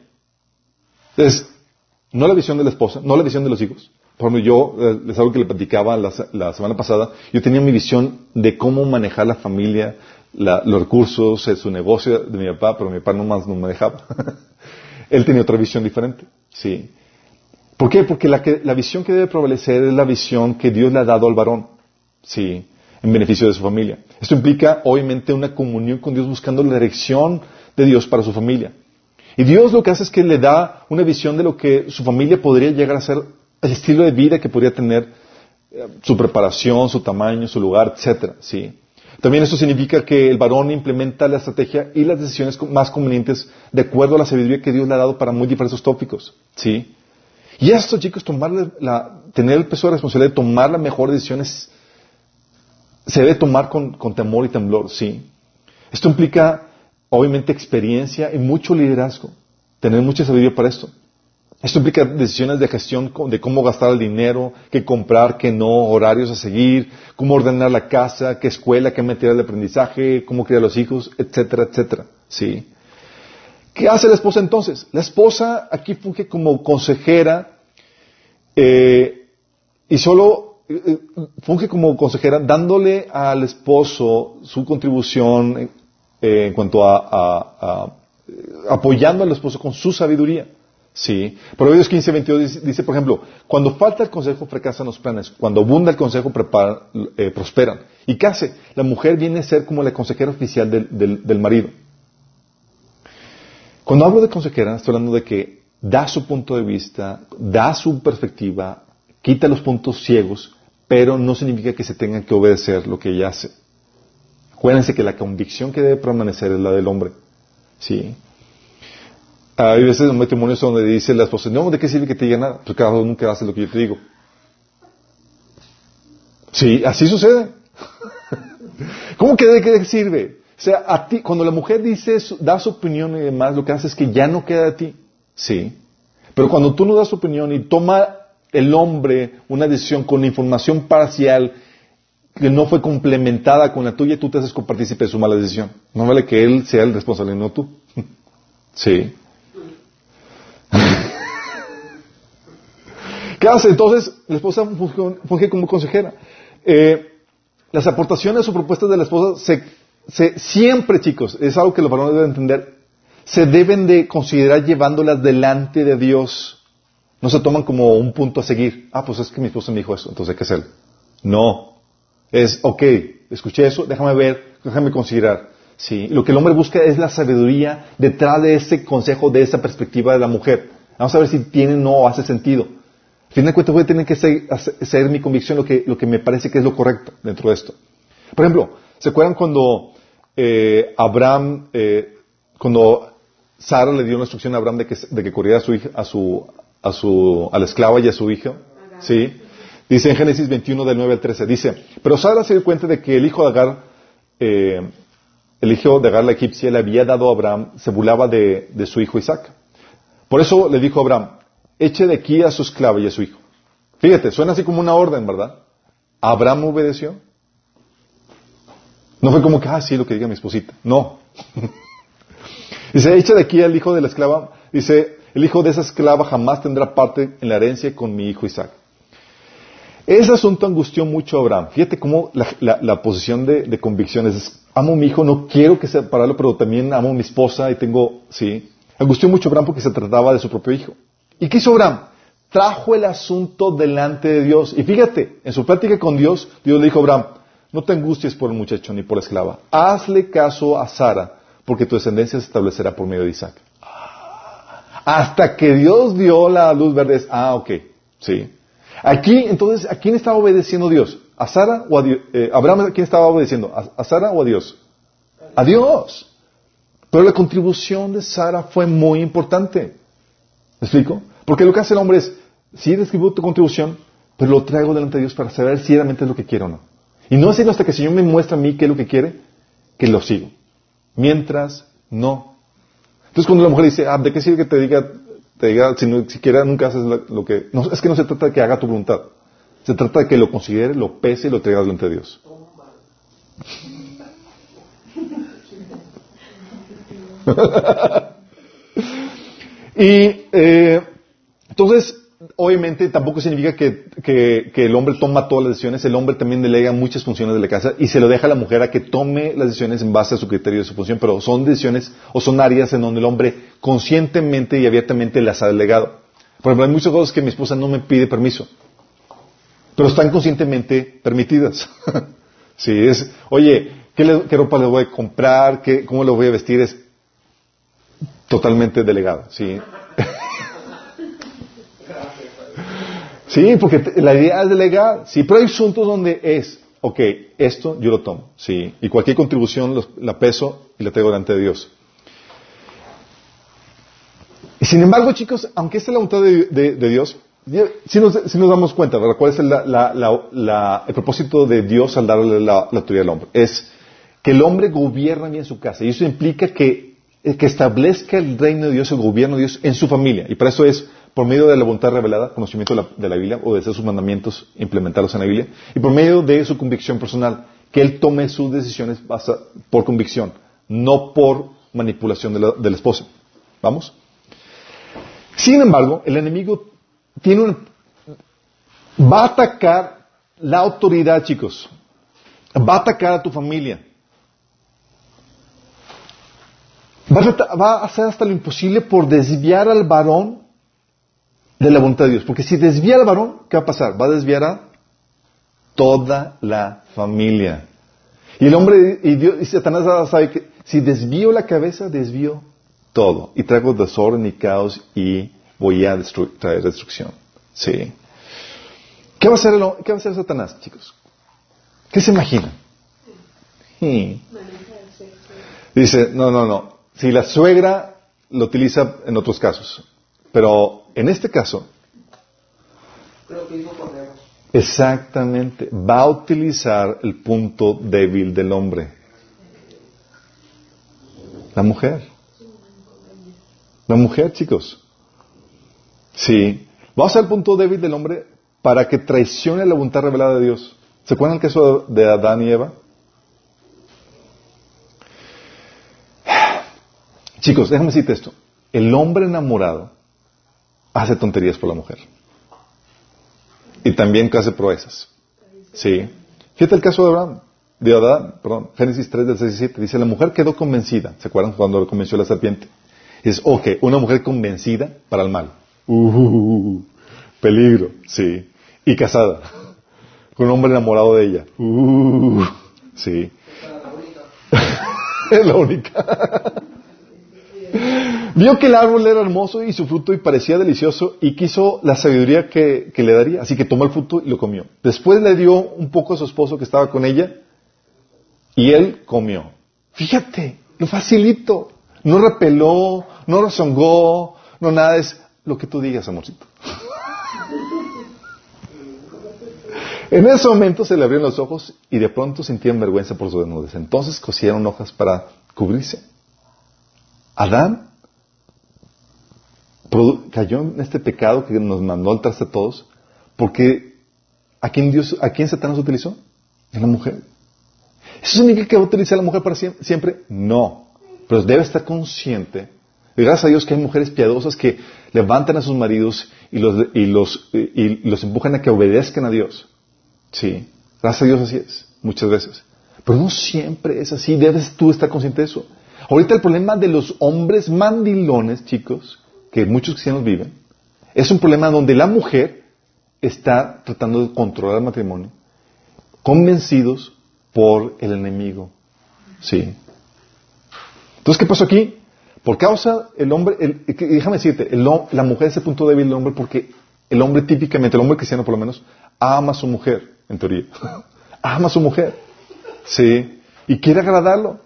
Entonces, no la visión de la esposa, no la visión de los hijos. Por ejemplo, yo, eh, les algo que le platicaba la, semana pasada, yo tenía mi visión de cómo manejar la familia, los recursos, su negocio de mi papá, pero mi papá nomás no me dejaba. *laughs* Él tenía otra visión diferente. Sí. ¿Por qué? Porque la, la visión que debe prevalecer es la visión que Dios le ha dado al varón. Sí en beneficio de su familia. Esto implica, obviamente, una comunión con Dios buscando la dirección de Dios para su familia. Y Dios lo que hace es que le da una visión de lo que su familia podría llegar a ser, el estilo de vida que podría tener, eh, su preparación, su tamaño, su lugar, etcétera. ¿sí? También eso significa que el varón implementa la estrategia y las decisiones más convenientes de acuerdo a la sabiduría que Dios le ha dado para muy diversos tópicos. ¿sí? Y esto, chicos, tomar la, tener el peso de responsabilidad de tomar la mejor decisión es se debe tomar con, temor y temblor, sí. Esto implica, obviamente, experiencia y mucho liderazgo. Tener mucha sabiduría para esto. Esto implica decisiones de gestión de cómo gastar el dinero, qué comprar, qué no, horarios a seguir, cómo ordenar la casa, qué escuela, qué material de aprendizaje, cómo criar a los hijos, etcétera, etcétera. Sí. ¿Qué hace la esposa entonces? La esposa aquí funge como consejera eh, y solo eh, eh, funge como consejera dándole al esposo su contribución en cuanto a, apoyando al esposo con su sabiduría. Sí. Proverbios 15, 22 dice, por ejemplo, cuando falta el consejo fracasan los planes, cuando abunda el consejo prosperan. ¿Y qué hace? La mujer viene a ser como la consejera oficial del marido. Cuando hablo de consejera, estoy hablando de que da su punto de vista, da su perspectiva, quita los puntos ciegos, pero no significa que se tenga que obedecer lo que ella hace. Acuérdense que la convicción que debe permanecer es la del hombre. ¿Sí? Hay veces en matrimonios donde dice la esposa, no, ¿de qué sirve que te diga nada? Pues cada uno nunca hace lo que yo te digo. Sí, así sucede. *laughs* ¿Cómo que de qué sirve? O sea, a ti, cuando la mujer dice, da su opinión y demás, lo que hace es que ya no queda de ti. Sí. Pero cuando tú no das tu opinión y toma el hombre una decisión con información parcial que no fue complementada con la tuya, tú te haces compartícipe de su mala decisión. No vale que él sea el responsable, no tú. *laughs* Sí. *laughs* ¿Qué hace? Entonces, la esposa funge, como consejera. Eh, las aportaciones o propuestas de la esposa se siempre, chicos, es algo que los varones deben entender, se deben de considerar llevándolas delante de Dios. No se toman como un punto a seguir. Ah, pues es que mi esposa me dijo eso, entonces hay que hacerlo. No. Es, ok, escuché eso, déjame ver, déjame considerar. Sí. Lo que el hombre busca es la sabiduría detrás de ese consejo, de esa perspectiva de la mujer. Vamos a ver si tiene o no hace sentido. Al fin de cuentas voy a tener que ser, ser mi convicción lo que, lo que me parece que es lo correcto dentro de esto. Por ejemplo, ¿se acuerdan cuando eh, Abraham, eh, cuando Sara le dio una instrucción a Abraham de que, de que corriera a su hija, a su, a su, a la esclava y a su hija, ¿sí? Dice en Génesis 21 del 9 al 13, dice, pero Sara se dio cuenta de que el hijo de Agar, eh, el hijo de Agar la egipcia le había dado a Abraham, se burlaba de, de su hijo Isaac. Por eso le dijo a Abraham, eche de aquí a su esclava y a su hijo. Fíjate, suena así como una orden, ¿verdad? Abraham obedeció. No fue como que, ah, sí, lo que diga mi esposita. No. *laughs* dice, echa de aquí al hijo de la esclava. Dice, el hijo de esa esclava jamás tendrá parte en la herencia con mi hijo Isaac. Ese asunto angustió mucho a Abraham. Fíjate cómo la, posición de, convicciones es, amo mi hijo, no quiero que sea pararlo, pero también amo a mi esposa y tengo, sí. Angustió mucho a Abraham porque se trataba de su propio hijo. ¿Y qué hizo Abraham? Trajo el asunto delante de Dios. Y fíjate, en su plática con Dios, Dios le dijo a Abraham, no te angusties por el muchacho ni por la esclava. Hazle caso a Sara, porque tu descendencia se establecerá por medio de Isaac. Hasta que Dios dio la luz verde. Ah, ok. Sí. Aquí, entonces, ¿a quién estaba obedeciendo Dios? ¿A Sara o a Dios? Eh, Abraham, ¿a quién estaba obedeciendo? ¿A, Sara o a Dios? A Dios. Pero la contribución de Sara fue muy importante. ¿Me explico? Porque lo que hace el hombre es, sí escribo tu contribución, pero lo traigo delante de Dios para saber si realmente es lo que quiero o no. Y no es sino hasta que el Señor me muestra a mí qué es lo que quiere, que lo sigo. Mientras, no. Entonces cuando la mujer dice, ah, ¿de qué sirve que te diga, te diga si no, siquiera nunca haces lo, que... No, es que no se trata de que haga tu voluntad. Se trata de que lo considere, lo pese y lo traiga delante de Dios. *laughs* y eh, entonces, obviamente tampoco significa que, el hombre toma todas las decisiones, el hombre también delega muchas funciones de la casa y se lo deja a la mujer a que tome las decisiones en base a su criterio de su función, pero son decisiones o son áreas en donde el hombre conscientemente y abiertamente las ha delegado. Por ejemplo, hay muchas cosas que mi esposa no me pide permiso, pero están conscientemente permitidas. *laughs* sí, es, oye, ¿qué, ¿qué, ropa le voy a comprar? ¿Qué, ¿Cómo le voy a vestir? Es totalmente delegado, sí. *laughs* Sí, porque la idea es delegar. Sí, pero hay asuntos donde es, ok, esto yo lo tomo. Sí, y cualquier contribución la peso y la traigo delante de Dios. Y sin embargo, chicos, aunque esta es la voluntad de, Dios, si nos, damos cuenta. ¿Cuál es el propósito de Dios al darle la, autoridad al hombre? Es que el hombre gobierna bien su casa. Y eso implica que, que establezca el reino de Dios, el gobierno de Dios en su familia. Y para eso es por medio de la voluntad revelada, conocimiento de la, Biblia, o de sus mandamientos, implementarlos en la Biblia, y por medio de su convicción personal, que él tome sus decisiones por convicción, no por manipulación de la, esposa. ¿Vamos? Sin embargo, el enemigo tiene un, va a atacar la autoridad, chicos. Va a atacar a tu familia. Va a, va a hacer hasta lo imposible por desviar al varón de la voluntad de Dios. Porque si desvía al varón, ¿qué va a pasar? Va a desviar a toda la familia. Y el hombre y, Dios, y Satanás sabe que si desvío la cabeza, desvío todo. Y traigo desorden y caos y voy a traer destrucción. Sí. ¿Qué va, a hacer el, ¿Qué va a hacer Satanás, chicos? ¿Qué se imagina? Dice, no, no, no. Si la suegra lo utiliza en otros casos. Pero en este caso, exactamente, va a utilizar el punto débil del hombre. La mujer. La mujer, chicos. Sí. Va a ser el punto débil del hombre para que traicione la voluntad revelada de Dios. ¿Se acuerdan el caso de Adán y Eva? *sighs* Chicos, déjame decirte esto. El hombre enamorado hace tonterías por la mujer. Y también hace proezas. Sí. Fíjate el caso de Abraham, de Adán, perdón, Génesis 3 del 6 Dice, la mujer quedó convencida. ¿Se acuerdan cuando convenció la serpiente? Es, ok, una mujer convencida para el mal. Uh, peligro, sí. Y casada. Con un hombre enamorado de ella. Uh, sí. *laughs* es la única. Vio que el árbol era hermoso y su fruto y parecía delicioso y quiso la sabiduría que, le daría. Así que tomó el fruto y lo comió. Después le dio un poco a su esposo que estaba con ella y él comió. Fíjate, lo facilito. No repeló, no rezongó, no nada. Es lo que tú digas, amorcito. en ese momento se le abrieron los ojos y de pronto sentían vergüenza por su desnudez. Entonces cosieron hojas para cubrirse. Adán cayó en este pecado que nos mandó al traste a todos, porque ¿a quién, Dios, ¿a quién Satanás utilizó? En la mujer. ¿Eso significa que va a utilizar a la mujer para siempre? No. Pero debe estar consciente. Gracias a Dios que hay mujeres piadosas que levantan a sus maridos y los, y los, y los empujan a que obedezcan a Dios. Sí. Gracias a Dios así es. Muchas veces. Pero no siempre es así. Debes tú estar consciente de eso. Ahorita el problema de los hombres mandilones, chicos, que muchos cristianos viven, es un problema donde la mujer está tratando de controlar el matrimonio, convencidos por el enemigo. Sí. Entonces, ¿qué pasó aquí? Por causa el hombre, déjame decirte, la mujer es el punto débil del hombre porque el hombre típicamente, el hombre cristiano por lo menos, ama a su mujer, en teoría. *laughs* ama a su mujer. Sí. Y quiere agradarlo.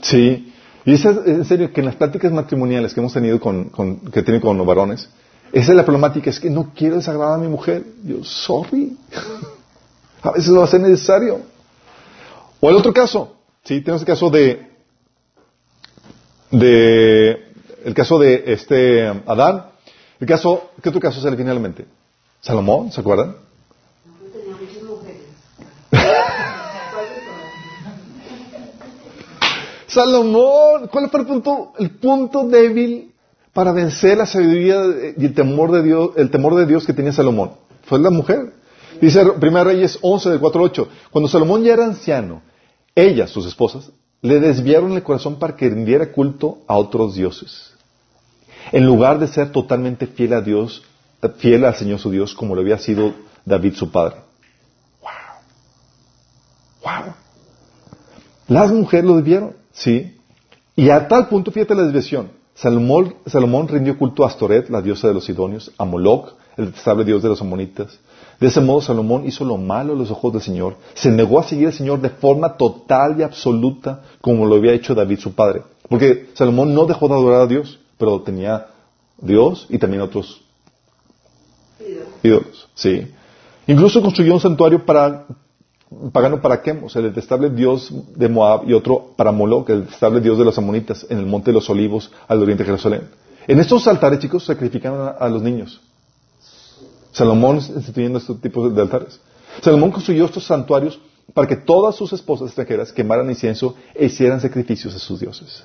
Sí. Y es en serio que en las pláticas matrimoniales que hemos tenido con, que tienen con los varones, esa es la problemática, es que no quiero desagradar a mi mujer. Yo, sorry. *laughs* a veces lo va a ser necesario. O el otro caso, sí, tenemos el caso de, de, el caso de este Adán. El caso, ¿qué otro caso sale finalmente? Salomón, ¿se acuerdan? *laughs* Salomón, ¿cuál fue el punto, el punto débil para vencer la sabiduría y el temor de Dios, el temor de Dios que tenía Salomón? Fue la mujer. Dice 1 Reyes 11 de 4 8. Cuando Salomón ya era anciano, ellas, sus esposas, le desviaron el corazón para que rindiera culto a otros dioses. En lugar de ser totalmente fiel a Dios, fiel al Señor su Dios, como lo había sido David su padre. Wow. Wow. Las mujeres lo desviaron. ¿Sí? Y a tal punto, fíjate la desviación. Salomón, rindió culto a Astoret, la diosa de los Sidonios, a Moloch, el detestable dios de los amonitas. De ese modo, Salomón hizo lo malo a los ojos del Señor. Se negó a seguir al Señor de forma total y absoluta, como lo había hecho David su padre. Porque Salomón no dejó de adorar a Dios, pero tenía Dios y también otros ídolos. Sí. Incluso construyó un santuario para pagano para Quemos, el detestable dios de Moab, y otro para Moloch, el detestable dios de los amonitas, en el monte de los olivos, al oriente de Jerusalén. En estos altares, chicos, sacrificaban a, los niños. Salomón instituyendo estos tipos de altares. Salomón construyó estos santuarios para que todas sus esposas extranjeras quemaran incienso e hicieran sacrificios a sus dioses.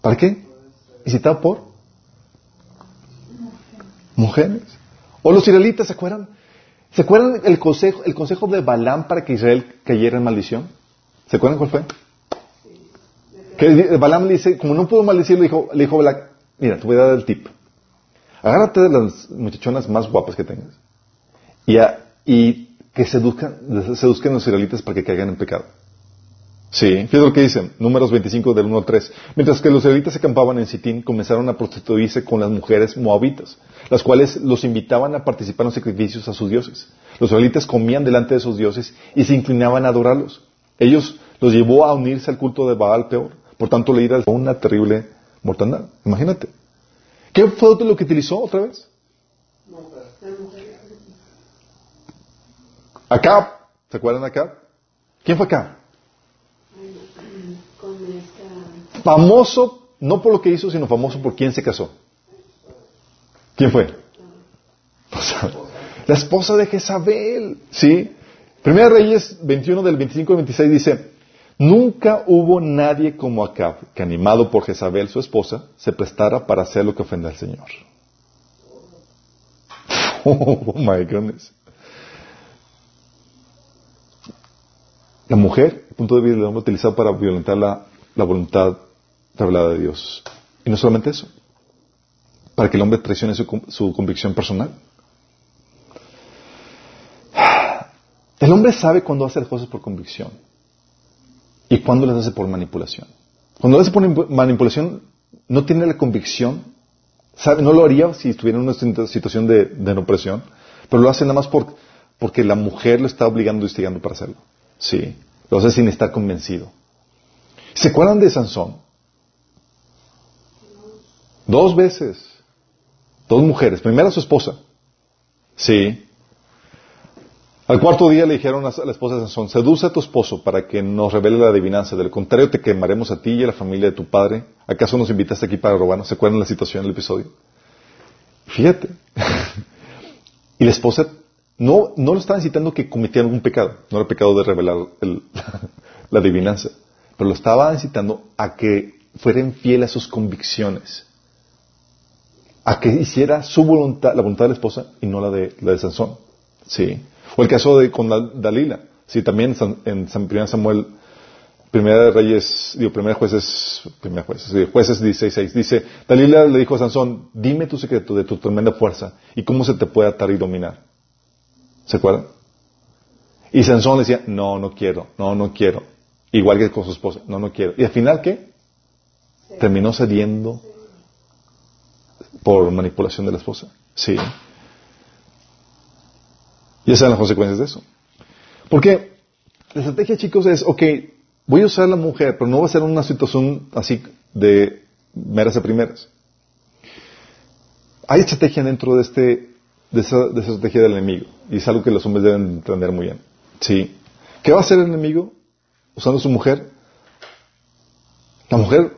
¿Para qué? visitado por mujeres. O los israelitas, ¿se acuerdan? ¿Se acuerdan el consejo, el consejo de Balaam para que Israel cayera en maldición? ¿Se acuerdan cuál fue? Que Balaam le dice, como no pudo maldecir, le dijo, mira, te voy a dar el tip. Agárrate de las muchachonas más guapas que tengas y, y que seduzcan, seduzcan a los israelitas para que caigan en pecado. Sí, fíjate lo que dicen, números 25 del 1 al 3. Mientras que los israelitas acampaban en Sitín, comenzaron a prostituirse con las mujeres moabitas, las cuales los invitaban a participar en sacrificios a sus dioses. Los israelitas comían delante de sus dioses y se inclinaban a adorarlos. Ellos los llevó a unirse al culto de Baal peor. Por tanto, le a una terrible mortandad. Imagínate. ¿Qué fue lo que utilizó otra vez? Acá. ¿Se acuerdan acá? ¿Quién fue acá? Famoso, no por lo que hizo, sino famoso por quién se casó. ¿Quién fue? la esposa de Jezabel, ¿sí? Primera Reyes 21 del 25 al 26 dice, Nunca hubo nadie como Acab que animado por Jezabel, su esposa, se prestara para hacer lo que ofende al Señor. *laughs* Oh my goodness. La mujer, el punto de vista del hombre, utilizado para violentar la, la voluntad revelada de Dios. Y no solamente eso, para que el hombre traicione su, convicción personal. *sighs* El hombre sabe cuándo hacer cosas por convicción y cuándo las hace por manipulación. Cuando las hace por manipulación, no tiene la convicción, no lo haría si estuviera en una situación de, de opresión, pero lo hace nada más por, porque la mujer lo está obligando y instigando para hacerlo. Sí, lo hace sin estar convencido. ¿Se acuerdan de Sansón? Dos veces. Dos mujeres. Primero su esposa. Sí. Al cuarto día le dijeron a la esposa de Sansón, seduce a tu esposo para que nos revele la adivinanza. Del contrario, te quemaremos a ti y a la familia de tu padre. ¿Acaso nos invitaste aquí para robarnos? ¿Se acuerdan la situación del episodio? Fíjate. *laughs* y la esposa no, no lo estaba incitando que cometiera algún pecado. No era pecado de revelar *laughs* la adivinanza. Pero lo estaba incitando a que fuera infiel a sus convicciones a que hiciera su voluntad, la voluntad de la esposa y no la de, la de Sansón. Sí. O el caso de con Dalila. Sí, también en San, 1 Samuel, Primera de Reyes, digo, Primera Jueces, Primera Jueces, Jueces 16, dice, Dalila le dijo a Sansón, dime tu secreto de tu tremenda fuerza y cómo se te puede atar y dominar. ¿Se acuerdan? Y Sansón le decía, no, no quiero, no, no quiero. Igual que con su esposa, no, no quiero. Y al final, ¿qué? Terminó cediendo por manipulación de la esposa. Sí. Y esas son las consecuencias de eso. Porque la estrategia, chicos, es, ok, voy a usar a la mujer, pero no va a ser una situación así de meras a primeras. Hay estrategia dentro de, este, de, esa, estrategia del enemigo. Y es algo que los hombres deben entender muy bien. Sí. ¿Qué va a hacer el enemigo usando su mujer? La mujer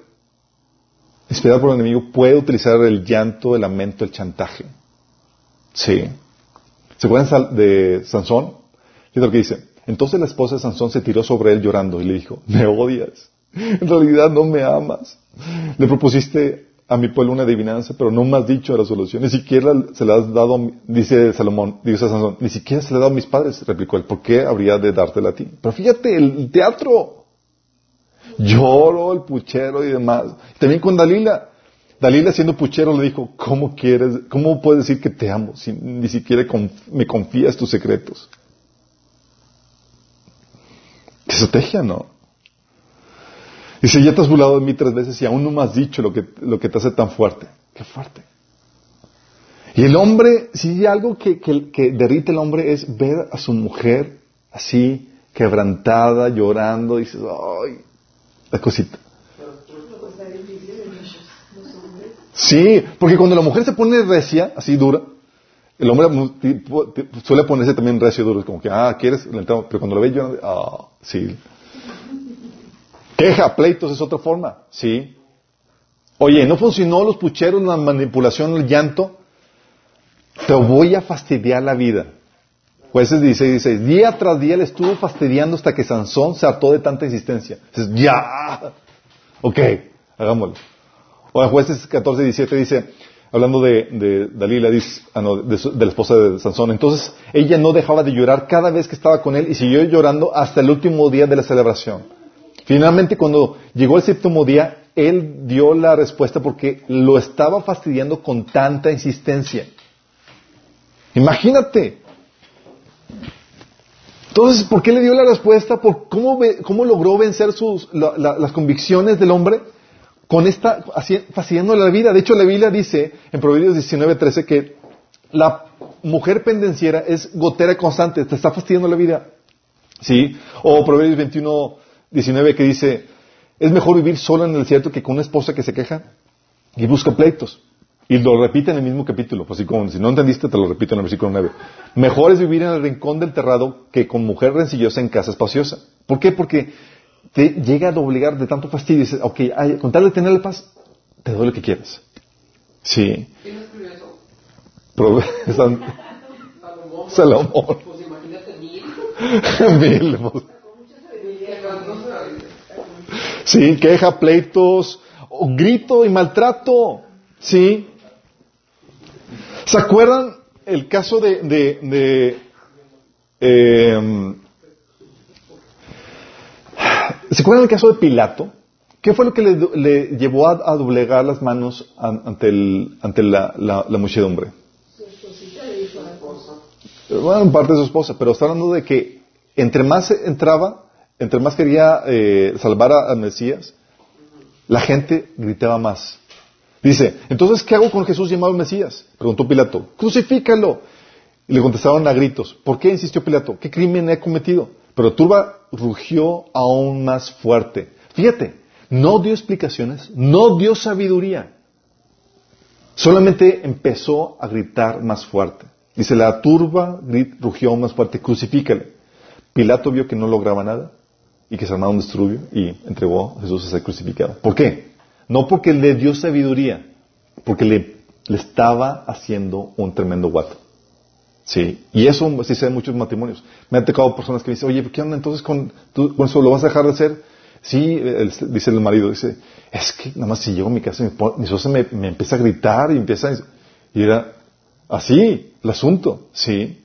inspirada por el enemigo, puede utilizar el llanto, el lamento, el chantaje. Sí. ¿Se acuerdan de Sansón? Fíjate lo que dice. Entonces la esposa de Sansón se tiró sobre él llorando y le dijo, me odias. En realidad no me amas. Le propusiste a mi pueblo una adivinanza, pero no me has dicho la solución. Ni siquiera se la has dado, dice Salomón, dice Sansón, ni siquiera se la ha dado a mis padres, replicó él. ¿Por qué habría de dártela a ti? Pero fíjate, el teatro. Lloro, el puchero y demás. También con Dalila. Dalila siendo puchero le dijo, ¿cómo quieres, cómo puedes decir que te amo si ni siquiera me confías tus secretos? ¿Qué estrategia, no? Dice, ya te has burlado de mí tres veces y aún no me has dicho lo que, lo que te hace tan fuerte. Qué fuerte. Y el hombre, si hay algo que, que, que derrite el hombre es ver a su mujer así, quebrantada, llorando, y dices, ay, la cosita. Sí, porque cuando la mujer se pone recia, así dura, el hombre suele ponerse también recio duro, como que, ah, ¿quieres? Pero cuando lo ve yo, ah, sí. Queja, pleitos es otra forma, sí. Oye, ¿no funcionó los pucheros, la manipulación, el llanto? Te voy a fastidiar la vida. Jueces 16, 16. Día tras día le estuvo fastidiando hasta que Sansón se hartó de tanta insistencia. Dices, ya. Ok, hagámoslo. O en jueces 14, 17 dice, hablando de, Dalila, dice, ah, de, la esposa de Sansón, entonces ella no dejaba de llorar cada vez que estaba con él y siguió llorando hasta el último día de la celebración. Finalmente, cuando llegó el séptimo día, él dio la respuesta porque lo estaba fastidiando con tanta insistencia. Imagínate. Entonces, ¿por qué le dio la respuesta? ¿Por cómo, cómo logró vencer sus, las convicciones del hombre? Con esta, fastidiando la vida. De hecho, la Biblia dice en Proverbios 19:13 que la mujer pendenciera es gotera constante, te está fastidiando la vida. ¿Sí? O Proverbios 21, 19 que dice, es mejor vivir sola en el desierto que con una esposa que se queja y busca pleitos. Y lo repite en el mismo capítulo, pues así como si no entendiste te lo repito en el versículo 9. Mejor es vivir en el rincón del terrado que con mujer rencillosa en casa espaciosa. ¿Por qué? Porque te llega a obligar de tanto fastidio y dices, ok, con tal de tener la paz, te doy lo que quieras. Sí. ¿Quién escribió eso? *laughs* Salomón. Pues imagínate mil. *laughs* mil. Pues. Sí, queja, pleitos, grito y maltrato. Sí. ¿Se acuerdan el caso de, de, em, ¿Se acuerdan el caso de Pilato? ¿Qué fue lo que le, llevó a, doblegar las manos ante, el, ante la, la, muchedumbre? Bueno, en parte de su esposa, pero está hablando de que entre más entraba, entre más quería eh, salvar a, Mesías, la gente gritaba más. Dice, entonces, ¿qué hago con Jesús llamado Mesías? Preguntó Pilato. Crucifícalo. Y le contestaron a gritos. ¿Por qué insistió Pilato? ¿Qué crimen he cometido? Pero Turba rugió aún más fuerte. Fíjate, no dio explicaciones, no dio sabiduría. Solamente empezó a gritar más fuerte. Dice, la turba rugió aún más fuerte, crucifícale. Pilato vio que no lograba nada y que se armaba un distrubio y entregó a Jesús a ser crucificado. ¿Por qué? No porque le dio sabiduría, porque le, le estaba haciendo un tremendo guato. Sí, y eso sí se ve en muchos matrimonios. Me han tocado personas que me dicen, oye, ¿qué onda entonces con, con eso? ¿Lo vas a dejar de hacer? Sí, dice el marido, dice, es que nada más si llego a mi casa, mi, mi esposa me, me, empieza a gritar y empieza a... Y era así el asunto, sí.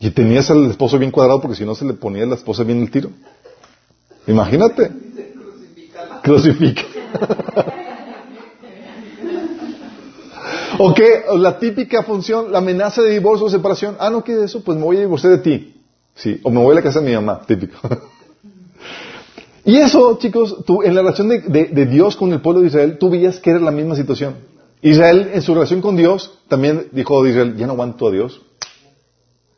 Y tenías al esposo bien cuadrado porque si no se le ponía a la esposa bien el tiro. Imagínate. *laughs* Crucifica. *laughs* *laughs* *laughs* ¿O qué? La típica función, la amenaza de divorcio o separación. Ah, no quieres eso, pues me voy a divorciar de ti. Sí, o me voy a la casa de mi mamá, típico. *laughs* y eso, chicos, tú, en la relación de, Dios con el pueblo de Israel, tú veías que era la misma situación. Israel, en su relación con Dios, también dijo de Israel, ya no aguanto a Dios,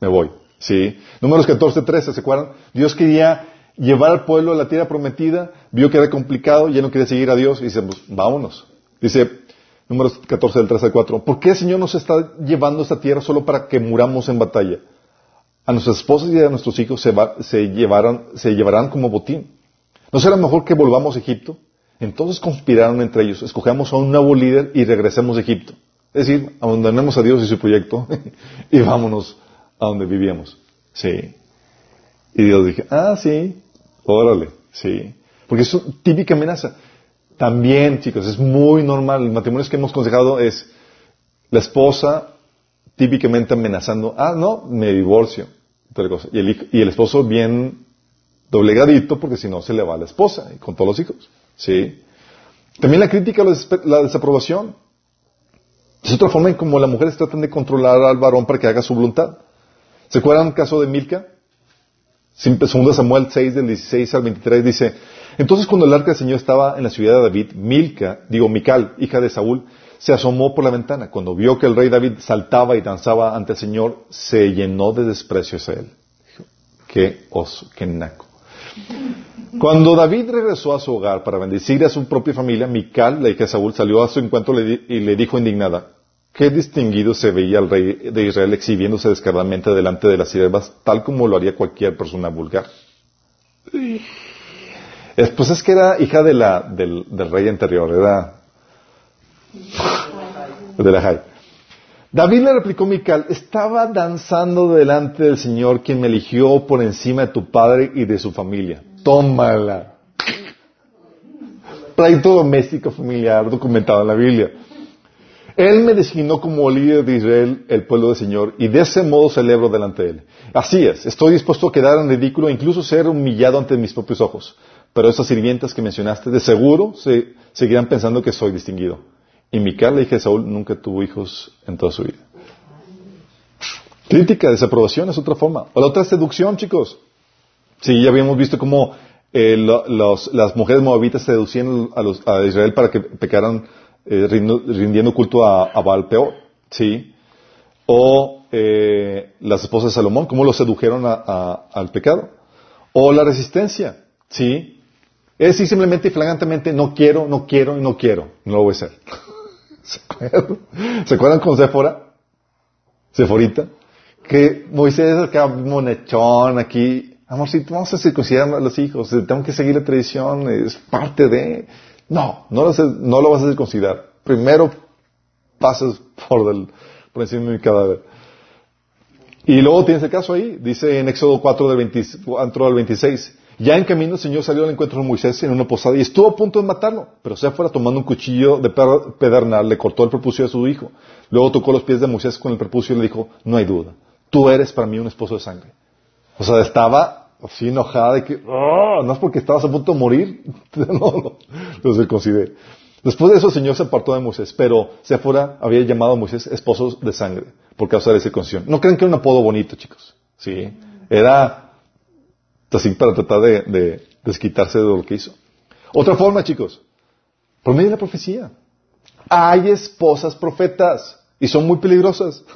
me voy. Sí. Números 14, 13, ¿se acuerdan? Dios quería llevar al pueblo a la tierra prometida, vio que era complicado, ya no quería seguir a Dios y dice, pues vámonos. Dice, números 14 del 3 al 4, ¿por qué el Señor nos está llevando a esta tierra solo para que muramos en batalla? A nuestras esposas y a nuestros hijos se, llevarán, como botín. ¿No será mejor que volvamos a Egipto? Entonces conspiraron entre ellos, escogemos a un nuevo líder y regresemos a Egipto. Es decir, abandonemos a Dios y su proyecto *laughs* y vámonos a donde vivíamos. Sí. Y Dios dije, ah, sí, órale, sí. Porque es típica amenaza. También, chicos, es muy normal. Los matrimonios que hemos aconsejado es la esposa típicamente amenazando, ah, no, me divorcio. Y el, esposo bien doblegadito porque si no se le va a la esposa y con todos los hijos. ¿Sí? También la crítica, la desaprobación. Es otra forma en como las mujeres tratan de controlar al varón para que haga su voluntad. ¿Se acuerdan el caso de Milka? Segundo Samuel 6, del 16 al 23, dice, entonces cuando el arca del Señor estaba en la ciudad de David, Milka, digo Mical, hija de Saúl, se asomó por la ventana. Cuando vio que el rey David saltaba y danzaba ante el Señor, se llenó de desprecio hacia él. Qué oso, qué naco. Cuando David regresó a su hogar para bendecir a su propia familia, Mical, la hija de Saúl, salió a su encuentro y le dijo indignada, Qué distinguido se veía el rey de Israel exhibiéndose descaradamente delante de las siervas, tal como lo haría cualquier persona vulgar. Pues es que era hija de la, del, rey anterior, era *laughs* de la Jai. David le replicó Mical, estaba danzando delante del Señor quien me eligió por encima de tu padre y de su familia. Tómala. pleito doméstico familiar documentado en la Biblia. Él me designó como líder de Israel, el pueblo del Señor, y de ese modo celebro delante de Él. Así es, estoy dispuesto a quedar en ridículo e incluso ser humillado ante mis propios ojos. Pero esas sirvientas que mencionaste, de seguro se, seguirán pensando que soy distinguido. Y Mical, la hija de Saúl, nunca tuvo hijos en toda su vida. Crítica, desaprobación es otra forma. O la otra es seducción, chicos. Sí, ya habíamos visto cómo eh, las mujeres moabitas seducían a, a Israel para que pecaran eh, rindiendo culto a, a Baal peor, ¿sí? O eh, las esposas de Salomón, cómo lo sedujeron al pecado. O la resistencia, ¿sí? Es decir, simplemente y flagrantemente, no quiero, no quiero y no quiero, no lo voy a hacer. *laughs* ¿Se acuerdan? con Séfora? Seforita. Que Moisés acá monechón aquí. Amorcito, vamos a circuncidar a los hijos, tengo que seguir la tradición, es parte de... No, no lo, vas a circuncidar. Primero pasas por, el, por encima de mi cadáver. Y luego tienes el caso ahí, dice en Éxodo 4 del 24 al 26. Ya en camino el Señor salió al encuentro de Moisés en una posada y estuvo a punto de matarlo, pero se fuera tomando un cuchillo de pedernal, le cortó el prepucio de su hijo. Luego tocó los pies de Moisés con el prepucio y le dijo, no hay duda, tú eres para mí un esposo de sangre. O sea, estaba así enojada de que, oh, no es porque estabas a punto de morir, *laughs* no, no, lo. Después de eso el Señor se apartó de Moisés, pero Sephora había llamado a Moisés esposo de sangre por causa de esa circuncisión. No creen que era un apodo bonito, chicos. Sí. Era así para tratar de, de desquitarse de lo que hizo. Otra forma, chicos, por medio de la profecía. Hay esposas profetas y son muy peligrosas. *laughs*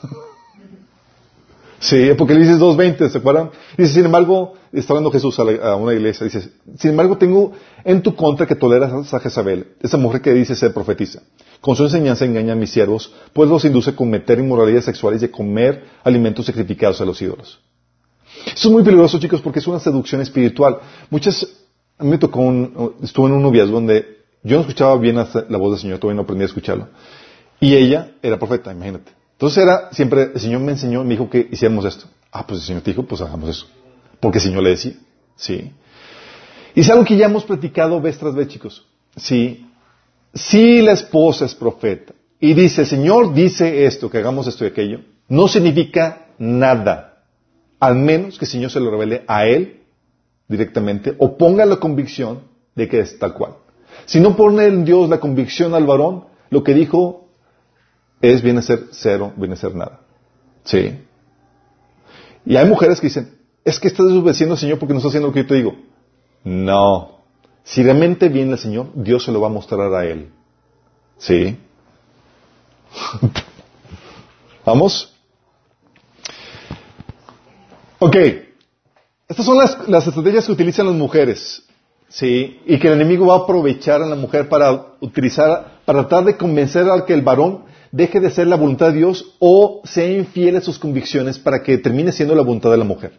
Sí, Apocalipsis 2.20, ¿se acuerdan? Dice, sin embargo, está hablando Jesús a, una iglesia, dice, sin embargo tengo en tu contra que toleras a Jezabel, esa mujer que dice ser profetiza. Con su enseñanza engaña a mis siervos, pues los induce a cometer inmoralidades sexuales y a comer alimentos sacrificados a los ídolos. Eso es muy peligroso, chicos, porque es una seducción espiritual. Muchas, a mí me tocó un, estuve en un noviazgo donde yo no escuchaba bien la voz del Señor, todavía no aprendí a escucharlo. Y ella era profeta, imagínate. Entonces era siempre, el Señor me enseñó, me dijo que hiciéramos esto. Ah, pues el Señor te dijo, pues hagamos eso. Porque el Señor le decía. Sí. Y es algo que ya hemos platicado vez tras vez, chicos. Sí. Si la esposa es profeta y dice, Señor dice esto, que hagamos esto y aquello, no significa nada. Al menos que el Señor se lo revele a él directamente o ponga la convicción de que es tal cual. Si no pone en Dios la convicción al varón, lo que dijo es viene a ser cero, viene a ser nada. ¿Sí? Y hay mujeres que dicen, es que estás desobedeciendo al Señor porque no estás haciendo lo que yo te digo. No. Si realmente viene el Señor, Dios se lo va a mostrar a Él. ¿Sí? *laughs* ¿Vamos? Ok. Estas son las, las, estrategias que utilizan las mujeres. ¿Sí? Y que el enemigo va a aprovechar a la mujer para utilizar, para tratar de convencer al que el varón deje de ser la voluntad de Dios o sea infiel a sus convicciones para que termine siendo la voluntad de la mujer.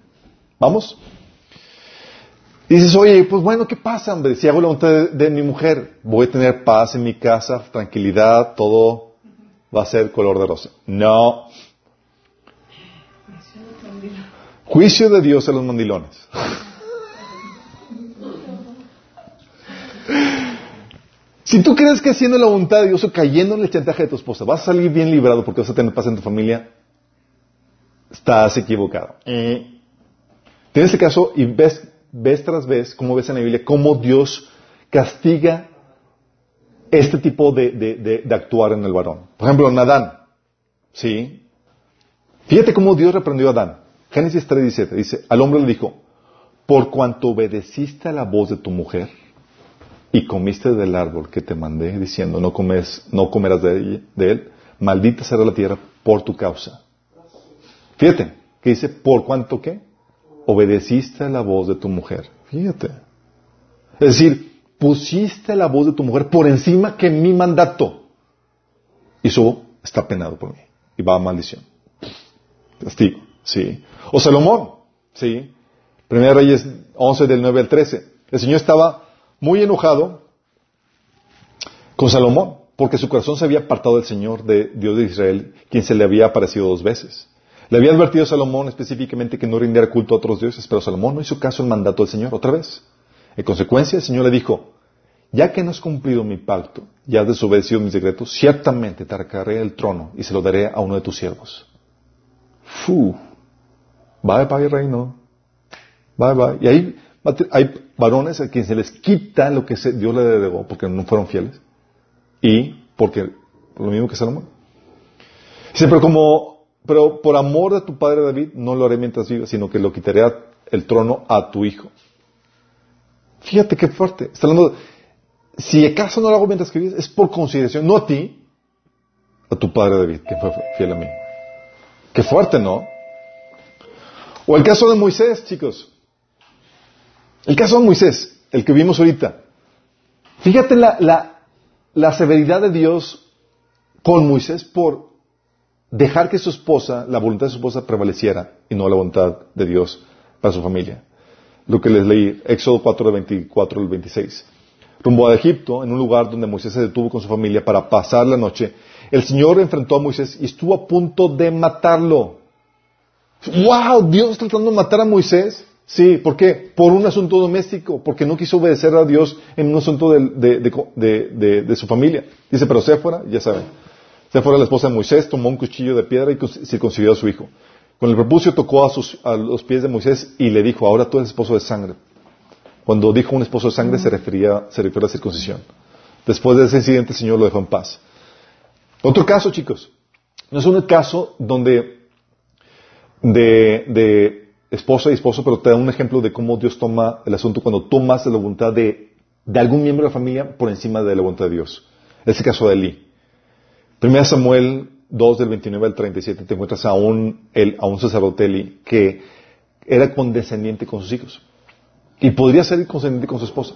¿Vamos? dices, oye, pues bueno, ¿qué pasa, hombre? Si hago la voluntad de, de, mi mujer, voy a tener paz en mi casa, tranquilidad, todo va a ser color de rosa. No. Juicio de Dios a los mandilones. Si tú crees que haciendo la voluntad de Dios o cayendo en el chantaje de tu esposa vas a salir bien librado porque vas a tener paz en tu familia, estás equivocado. Eh. Tienes el caso y ves, ves tras vez, como ves en la Biblia, cómo Dios castiga este tipo de, de, actuar en el varón. Por ejemplo, en Adán. ¿Sí? Fíjate cómo Dios reprendió a Adán. Génesis 3.17 dice, al hombre le dijo, por cuanto obedeciste a la voz de tu mujer, y comiste del árbol que te mandé diciendo, no, comes, no comerás de, él, maldita será la tierra por tu causa. Fíjate, que dice, ¿por cuánto qué? Obedeciste a la voz de tu mujer. Fíjate. Es decir, pusiste la voz de tu mujer por encima que mi mandato. Y eso está penado por mí. Y va a maldición. Castigo. Sí. O Salomón. Sí. Primera Reyes 11 del 9 al 13. El Señor estaba muy enojado con Salomón, porque su corazón se había apartado del Señor, de Dios de Israel, quien se le había aparecido dos veces. Le había advertido Salomón específicamente que no rindiera culto a otros dioses, pero Salomón no hizo caso al mandato del Señor otra vez. En consecuencia, el Señor le dijo, ya que no has cumplido mi pacto y has desobedecido mis decretos, ciertamente te arrancaré el trono y se lo daré a uno de tus siervos. Fu. Bye bye reino. Bye bye. Y hay, hay varones a quienes se les quita lo que Dios le delegó porque no fueron fieles. Y porque, lo mismo que Salomón. Dice, pero como, pero por amor de tu padre David, no lo haré mientras viva, sino que lo quitaré el trono a tu hijo. Fíjate qué fuerte. Está hablando, si acaso no lo hago mientras que vives, es por consideración, no a ti, a tu padre David, que fue fiel a mí. Qué fuerte, ¿no? O el caso de Moisés, chicos. El caso de Moisés, el que vimos ahorita. Fíjate la, la, la severidad de Dios con Moisés por dejar que su esposa, la voluntad de su esposa prevaleciera y no la voluntad de Dios para su familia. Lo que les leí, Éxodo 4, 24 al 26. Rumbo a Egipto, en un lugar donde Moisés se detuvo con su familia para pasar la noche, el Señor enfrentó a Moisés y estuvo a punto de matarlo. ¡Wow! Dios tratando de matar a Moisés. Sí, ¿por qué? Por un asunto doméstico, porque no quiso obedecer a Dios en un asunto de, su familia. Dice, pero Séfora, ya saben, Séfora, la esposa de Moisés, tomó un cuchillo de piedra y circuncidó a su hijo. Con el prepucio tocó a, sus, a los pies de Moisés y le dijo, ahora tú eres esposo de sangre. Cuando dijo un esposo de sangre se refería, se refiere a la circuncisión. Después de ese incidente el Señor lo dejó en paz. Otro caso, chicos. No es un caso donde de esposa y esposo, pero te da un ejemplo de cómo Dios toma el asunto cuando tomas la voluntad de, algún miembro de la familia por encima de la voluntad de Dios. Es el caso de Eli. Primera Samuel 2 del 29 al 37 te encuentras a un, el, a un sacerdote Eli que era condescendiente con sus hijos. Y podría ser condescendiente con su esposa.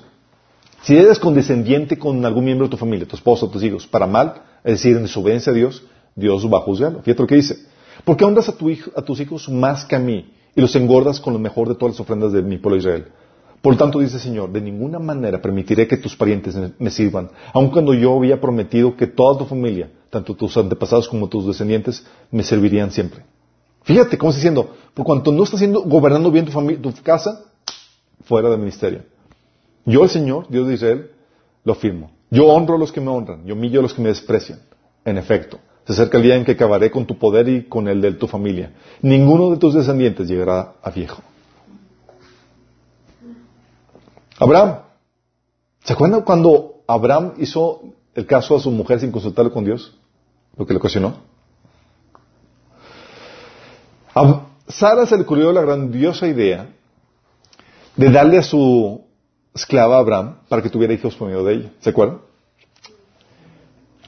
Si eres condescendiente con algún miembro de tu familia, tu esposa tus hijos, para mal, es decir, en desobediencia a Dios, Dios va a juzgarlo. Fíjate lo que dice. Porque honras a, tu hijo, a tus hijos más que a mí y los engordas con lo mejor de todas las ofrendas de mi pueblo Israel. Por tanto, dice el Señor, de ninguna manera permitiré que tus parientes me sirvan, aun cuando yo había prometido que toda tu familia, tanto tus antepasados como tus descendientes, me servirían siempre. Fíjate cómo está diciendo, por cuanto no estás gobernando bien tu, tu casa, fuera del ministerio. Yo, el Señor, Dios de Israel, lo firmo. Yo honro a los que me honran, yo humillo a los que me desprecian. En efecto, se acerca el día en que acabaré con tu poder y con el de tu familia. Ninguno de tus descendientes llegará a viejo. Abraham. ¿Se acuerdan cuando Abraham hizo el caso a su mujer sin consultarlo con Dios? Lo que le ocasionó. A Sara se le ocurrió la grandiosa idea de darle a su esclava Abraham para que tuviera hijos por medio de ella. ¿Se acuerdan?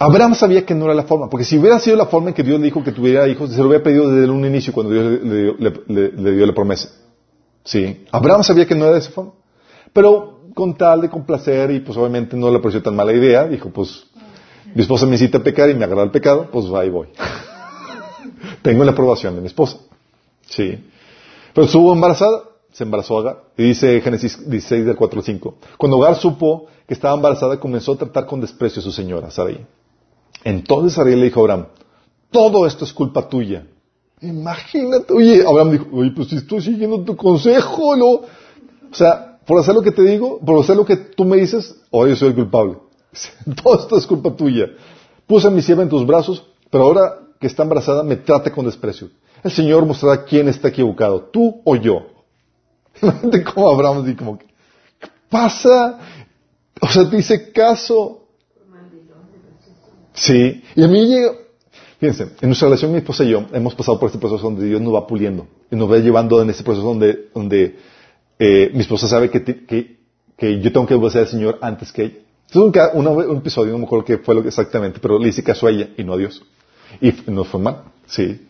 Abraham sabía que no era la forma, porque si hubiera sido la forma en que Dios le dijo que tuviera hijos, se lo hubiera pedido desde un inicio cuando Dios le, dio la promesa. Sí. Abraham sabía que no era de esa forma. Pero con tal de complacer y pues obviamente no le pareció tan mala idea, dijo pues mi esposa me incita a pecar y me agrada el pecado, pues ahí voy. *laughs* Tengo la aprobación de mi esposa. Sí. Pero estuvo embarazada, se embarazó Agar. Y dice Génesis 16 del 4 al 5. Cuando Agar supo que estaba embarazada, comenzó a tratar con desprecio a su señora, Sarai. Entonces Ariel le dijo a Abraham, todo esto es culpa tuya. Imagínate, oye, Abraham dijo, oye, pues si estoy siguiendo tu consejo, ¿no? O sea, por hacer lo que te digo, por hacer lo que tú me dices, hoy yo soy culpable. *laughs* Todo esto es culpa tuya. Puse a mi sierva en tus brazos, pero ahora que está embarazada me trata con desprecio. El Señor mostrará quién está equivocado, tú o yo. *laughs* Imagínate cómo Abraham como, ¿qué pasa? O sea, te dice caso. Sí, y a mí llega, fíjense, en nuestra relación mi esposa y yo hemos pasado por este proceso donde Dios nos va puliendo y nos va llevando en este proceso donde, donde eh, mi esposa sabe que, que, que, yo tengo que obedecer al Señor antes que ella. Entonces un, un, episodio, no me acuerdo qué fue lo que exactamente, pero le hice caso a ella y no a Dios. Y no fue mal, sí.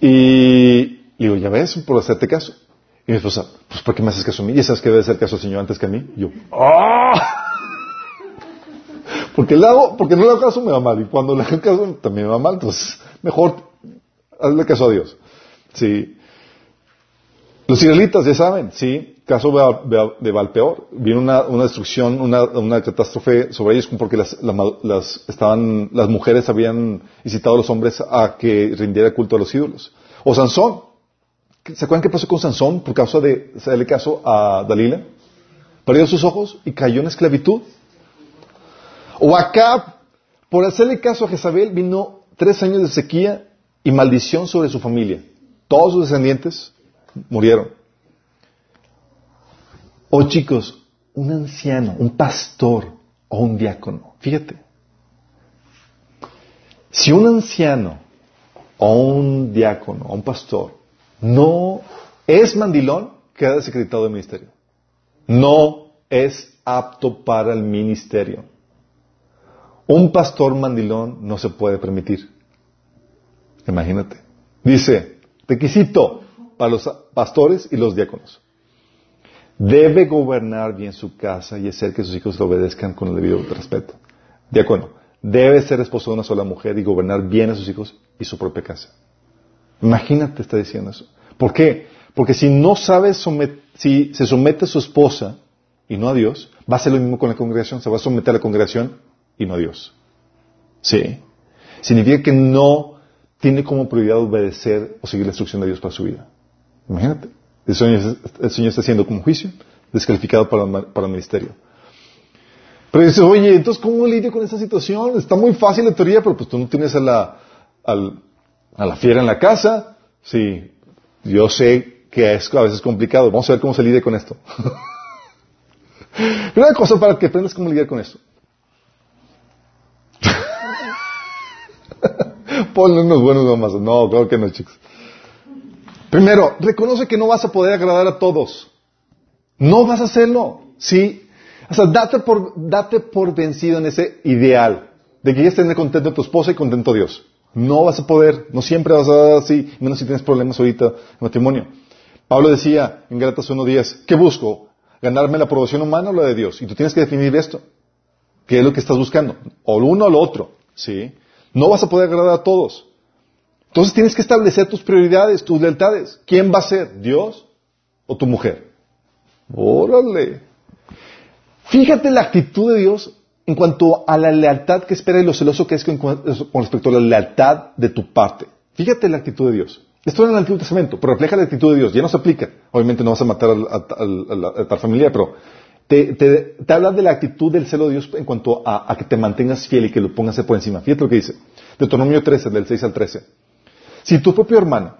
Y le digo, ya ves, por hacerte caso. Y mi esposa, pues ¿por qué me haces caso a mí? ¿Y sabes que debe hacer caso al Señor antes que a mí? Y yo, ¡ah! Porque, le hago, porque no le hago caso me va mal. Y cuando le hago caso también me va mal. Entonces, mejor hazle caso a Dios. Sí. Los israelitas ya saben, sí, caso de, Valpeor, vino una, destrucción, una, catástrofe sobre ellos porque las, las, estaban, las mujeres habían incitado a los hombres a que rindiera culto a los ídolos. O Sansón, ¿se acuerdan qué pasó con Sansón por causa de hacerle caso a Dalila? Perdió sus ojos y cayó en esclavitud. O acá, por hacerle caso a Jezabel, vino tres años de sequía y maldición sobre su familia. Todos sus descendientes murieron. O chicos, un anciano, un pastor o un diácono. Fíjate. Si un anciano o un diácono o un pastor no es mandilón, queda desacreditado del ministerio. No es apto para el ministerio. Un pastor mandilón no se puede permitir. Imagínate. Dice, requisito para los pastores y los diáconos. Debe gobernar bien su casa y hacer que sus hijos le obedezcan con el debido respeto. Diácono, debe ser esposo de una sola mujer y gobernar bien a sus hijos y su propia casa. Imagínate, está diciendo eso. ¿Por qué? Porque si no sabe si se somete a su esposa y no a Dios, va a ser lo mismo con la congregación, se va a someter a la congregación y no Dios. Sí. Significa que no tiene como prioridad obedecer o seguir la instrucción de Dios para su vida. Imagínate. El Señor, está haciendo como juicio, descalificado para, el ministerio. Pero dices, oye, entonces, ¿cómo lidio con esta situación? Está muy fácil la teoría, pero pues tú no tienes a la, a la fiera en la casa. Sí, yo sé que es a veces complicado. Vamos a ver cómo se lidia con esto. *laughs* Primera cosa para que aprendas cómo lidiar con esto. *laughs* Ponle unos buenos nomás. No, creo que no, chicos. Primero, reconoce que no vas a poder agradar a todos. No vas a hacerlo. Sí. O sea, date por, date por vencido en ese ideal de que quieres tener contento a tu esposa y contento a Dios. No vas a poder, no siempre vas a dar así, menos si tienes problemas ahorita en matrimonio. Pablo decía en Gálatas 1.10, ¿qué busco? ¿Ganarme la aprobación humana o la de Dios? Y tú tienes que definir esto. ¿Qué es lo que estás buscando? O lo uno o lo otro. ¿Sí? No vas a poder agradar a todos. Entonces tienes que establecer tus prioridades, tus lealtades. ¿Quién va a ser? ¿Dios o tu mujer? Órale. Fíjate la actitud de Dios en cuanto a la lealtad que espera y lo celoso que es con, respecto a la lealtad de tu parte. Fíjate la actitud de Dios. Esto era en el Antiguo Testamento, pero refleja la actitud de Dios. Ya no se aplica. Obviamente no vas a matar a, tal familia, pero te, habla de la actitud del celo de Dios en cuanto a, que te mantengas fiel y que lo pongas por encima. Fíjate lo que dice. Deuteronomio 13, del 6 al 13. Si tu propio hermano,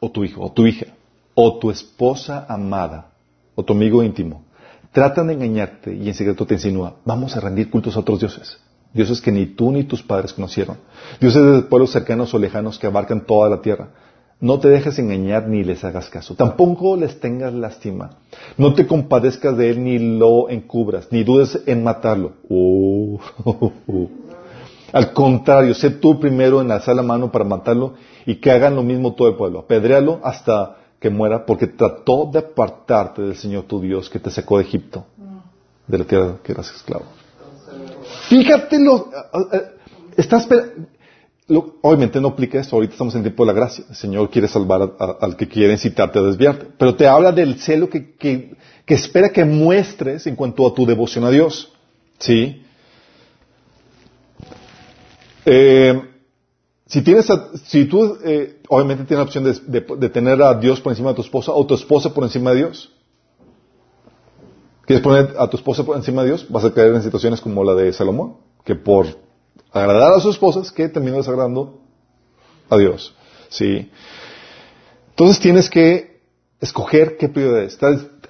o tu hijo, o tu hija, o tu esposa amada, o tu amigo íntimo, tratan de engañarte y en secreto te insinúa, vamos a rendir cultos a otros dioses. Dioses que ni tú ni tus padres conocieron. Dioses de pueblos cercanos o lejanos que abarcan toda la tierra. No te dejes engañar ni les hagas caso. Tampoco les tengas lástima. No te compadezcas de él ni lo encubras, ni dudes en matarlo. Uh, *laughs* Al contrario, sé tú primero en alzar la mano para matarlo y que hagan lo mismo todo el pueblo. Apedréalo hasta que muera porque trató de apartarte del Señor tu Dios que te sacó de Egipto, de la tierra que eras esclavo. Fíjate lo, eh, obviamente no aplica esto, ahorita estamos en tiempo de la gracia, el Señor quiere salvar al que quiere incitarte a desviarte, pero te habla del celo que, que, que espera que muestres en cuanto a tu devoción a Dios, ¿sí? Eh, si tienes, si tú, eh, obviamente tienes la opción de, tener a Dios por encima de tu esposa o tu esposa por encima de Dios. ¿Quieres poner a tu esposa por encima de Dios? Vas a caer en situaciones como la de Salomón, que por agradar a sus esposas, que terminó desagradando a Dios. Sí. Entonces tienes que escoger qué prioridades.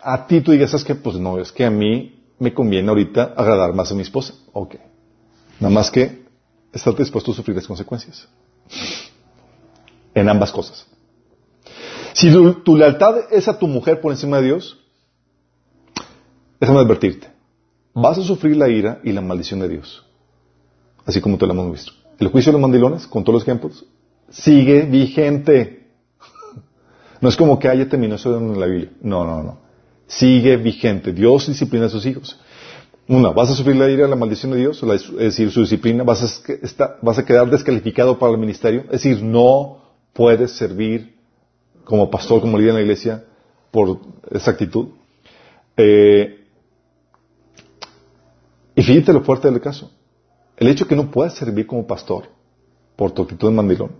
A ti tú digas, ¿sabes qué? Pues no, es que a mí me conviene ahorita agradar más a mi esposa. Ok. Nada más que estar dispuesto a sufrir las consecuencias en ambas cosas. Si tu, lealtad es a tu mujer por encima de Dios, déjame advertirte, vas a sufrir la ira y la maldición de Dios, así como te lo hemos visto. El juicio de los mandilones, con todos los ejemplos, sigue vigente. *laughs* No es como que haya terminado eso en la Biblia. No, no, no. Sigue vigente. Dios disciplina a sus hijos. Una, vas a sufrir la ira, la maldición de Dios, es decir, su disciplina, vas a, vas a quedar descalificado para el ministerio, es decir, no puedes servir como pastor, como líder en la iglesia por esa actitud. Eh, y fíjate lo fuerte del caso. El hecho de que no puedas servir como pastor por tu actitud en mandilón,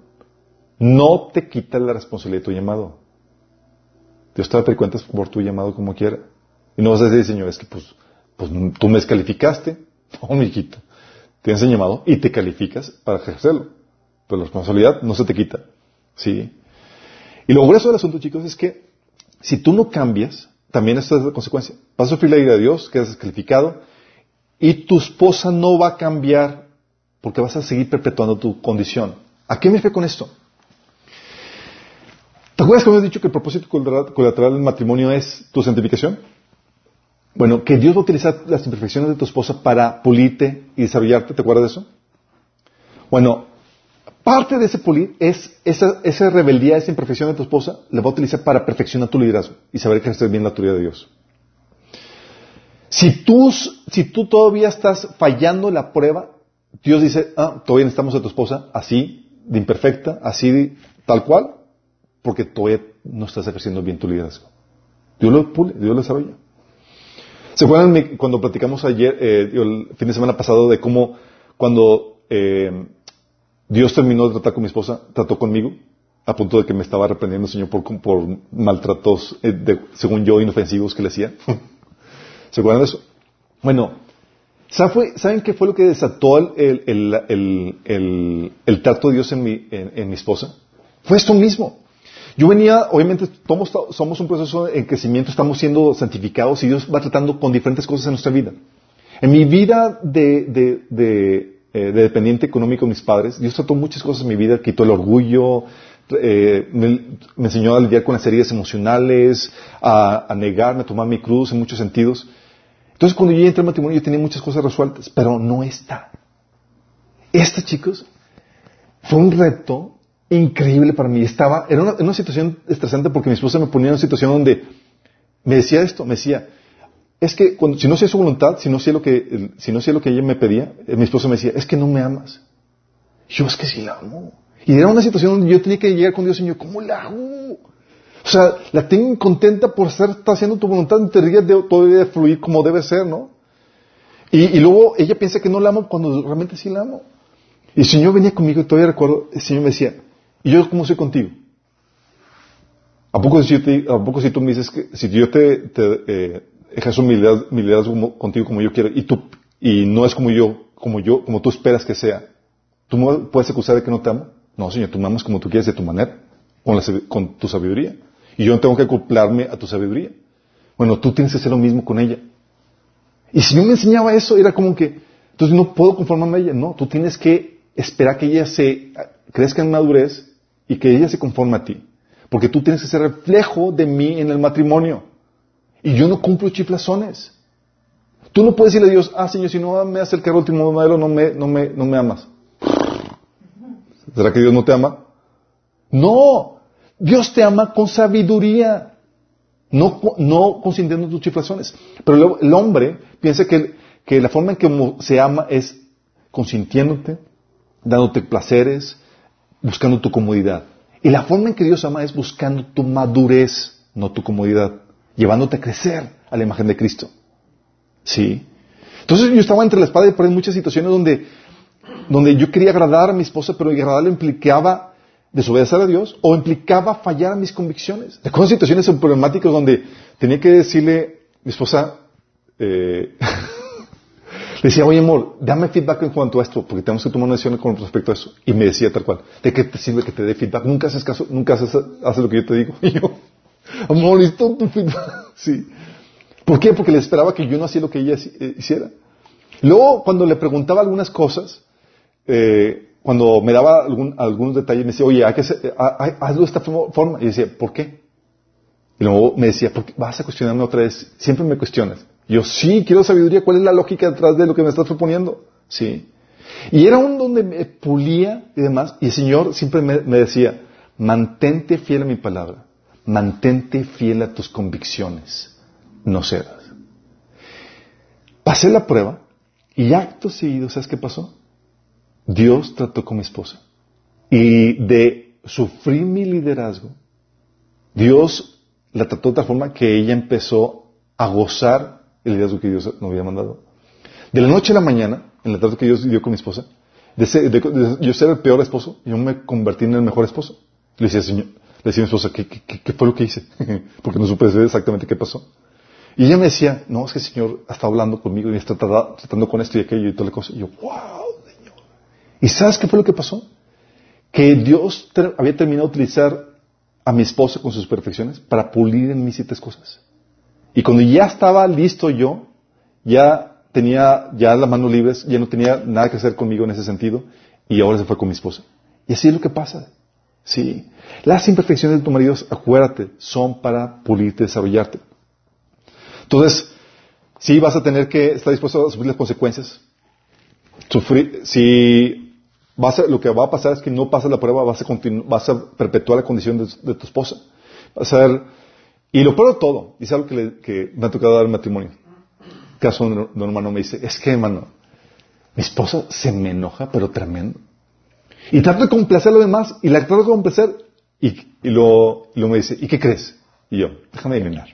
no te quita la responsabilidad de tu llamado. Dios te va a cuentas por tu llamado como quiera. Y no vas a decir, Señor, es que pues pues tú me descalificaste. *laughs* No, mijito. tienes el llamado y te calificas para ejercerlo. Pero la responsabilidad no se te quita. ¿Sí? Y lo grueso del asunto, chicos, es que si tú no cambias, también esto es la consecuencia. Vas a sufrir la ira de Dios, quedas descalificado, y tu esposa no va a cambiar porque vas a seguir perpetuando tu condición. ¿A qué me refiero con esto? ¿Te acuerdas que hemos dicho que el propósito colateral del matrimonio es tu santificación? Bueno, que Dios va a utilizar las imperfecciones de tu esposa para pulirte y desarrollarte, ¿te acuerdas de eso? Bueno, parte de ese pulir es esa, rebeldía, esa imperfección de tu esposa, la va a utilizar para perfeccionar tu liderazgo y saber que estés bien la autoridad de Dios. Si tú, si tú todavía estás fallando la prueba, Dios dice, ah, todavía necesitamos a tu esposa así, de imperfecta, así, de, tal cual, porque todavía no estás ejerciendo bien tu liderazgo. Dios lo pule, Dios lo desarrolla. ¿Se acuerdan cuando platicamos ayer, eh, el fin de semana pasado, de cómo cuando eh, Dios terminó de tratar con mi esposa, trató conmigo, a punto de que me estaba reprendiendo el Señor por, por maltratos, eh, según yo, inofensivos que le hacía? ¿Se acuerdan de eso? Bueno, ¿saben qué fue lo que desató el, el, trato de Dios en mi, en mi esposa? Fue esto mismo. Yo venía, obviamente, somos, somos un proceso en crecimiento, estamos siendo santificados y Dios va tratando con diferentes cosas en nuestra vida. En mi vida de, de, de, eh, dependiente económico de mis padres, Dios trató muchas cosas en mi vida, quitó el orgullo, eh, me, enseñó a lidiar con las heridas emocionales, a, negarme, a tomar mi cruz en muchos sentidos. Entonces, cuando yo entré al matrimonio, yo tenía muchas cosas resueltas, pero no esta. Esta, chicos, fue un reto increíble para mí. Estaba, era una, situación estresante porque mi esposa me ponía en una situación donde me decía esto, me decía, es que si no sé su voluntad, si no sé lo que, si no sé lo que ella me pedía, eh, mi esposa me decía, es que no me amas. yo es que sí la amo. Y era una situación donde yo tenía que llegar con Dios, Señor, ¿cómo la amo? O sea, la tengo contenta por estar, haciendo tu voluntad, te de, todo debe fluir como debe ser, ¿no? Y, y, luego ella piensa que no la amo cuando realmente sí la amo. Y el Señor venía conmigo y todavía recuerdo, el Señor me decía, ¿Y yo cómo soy contigo? ¿A poco si, ¿a poco si tú me dices que si yo te, te eh, ejerzo mi liderazgo, contigo como yo quiero y tú y no es como yo, como yo, como tú esperas que sea, ¿tú me puedes acusar de que no te amo? No, Señor, tú me amas como tú quieres de tu manera, con, con tu sabiduría. Y yo no tengo que acoplarme a tu sabiduría. Bueno, tú tienes que hacer lo mismo con ella. Y si yo me enseñaba eso, era como que, entonces no puedo conformarme a ella. No, tú tienes que esperar que ella se crezca en madurez y que ella se conforme a ti. Porque tú tienes que ser reflejo de mí en el matrimonio. Y yo no cumplo chiflazones. Tú no puedes decirle a Dios, ah, Señor, si no me hace el carro último modelo, no me, no me, no me amas. ¿Será que Dios no te ama? No. Dios te ama con sabiduría. No, consintiendo tus chiflazones. Pero el hombre piensa que, la forma en que se ama es consintiéndote, dándote placeres, buscando tu comodidad. Y la forma en que Dios ama es buscando tu madurez, no tu comodidad, llevándote a crecer a la imagen de Cristo. ¿Sí? Entonces yo estaba entre la espada y pared en muchas situaciones donde, donde yo quería agradar a mi esposa, pero agradarle implicaba desobedecer a Dios o implicaba fallar a mis convicciones. Recuerdo situaciones problemáticas donde tenía que decirle mi esposa, eh, *laughs* Le decía, oye amor, dame feedback en cuanto a esto, porque tenemos que tomar una decisión con respecto a eso. Y me decía tal cual, ¿de qué te sirve que te dé feedback? Nunca haces caso, nunca haces, lo que yo te digo. *laughs* Y yo, amor, necesito tu feedback. *laughs* Sí. ¿Por qué? Porque le esperaba que yo no hacía lo que ella eh, hiciera. Luego, cuando le preguntaba algunas cosas, eh, cuando me daba algún, algunos detalles, me decía, oye, hay que hacer, hazlo de esta forma. Y decía, ¿por qué? Y luego me decía, ¿por qué vas a cuestionarme otra vez? Siempre me cuestionas. Yo sí, quiero sabiduría. ¿Cuál es la lógica detrás de lo que me estás proponiendo? Sí. Y era un donde me pulía y demás. Y el Señor siempre me, decía, mantente fiel a mi palabra. Mantente fiel a tus convicciones. No cedas. Pasé la prueba y acto seguido, ¿sabes qué pasó? Dios trató con mi esposa. Y de sufrir mi liderazgo, Dios la trató de tal forma que ella empezó a gozar el liderazgo que Dios nos había mandado. De la noche a la mañana, en la tarde que Dios dio con mi esposa, de, yo ser el peor esposo, yo me convertí en el mejor esposo. Le decía, señor, le decía a mi esposa, ¿qué, qué, fue lo que hice? *laughs* Porque no supe exactamente qué pasó. Y ella me decía, no, es que el Señor está hablando conmigo y está tratando, con esto y aquello y toda la cosa. Y yo, wow, ¿Y sabes qué fue lo que pasó? Que Dios había terminado de utilizar a mi esposa con sus perfecciones para pulir en mí siete cosas. Y cuando ya estaba listo yo, ya tenía ya las manos libres, ya no tenía nada que hacer conmigo en ese sentido, y ahora se fue con mi esposa. Y así es lo que pasa. Sí. Las imperfecciones de tu marido, acuérdate, son para pulirte, desarrollarte. Entonces, sí vas a tener que estar dispuesto a sufrir las consecuencias. Sufrir, si lo que va a pasar es que no pasas la prueba, vas a, vas a perpetuar la condición de, tu esposa. Vas a ver, y lo peor todo, y es algo que, que me ha tocado dar el matrimonio. Caso de un hermano me dice, es que hermano, mi esposa se me enoja, pero tremendo. Y trato de complacer a los demás, y la trato de complacer, y, y lo, lo me dice, ¿y qué crees? Y yo, déjame adivinar.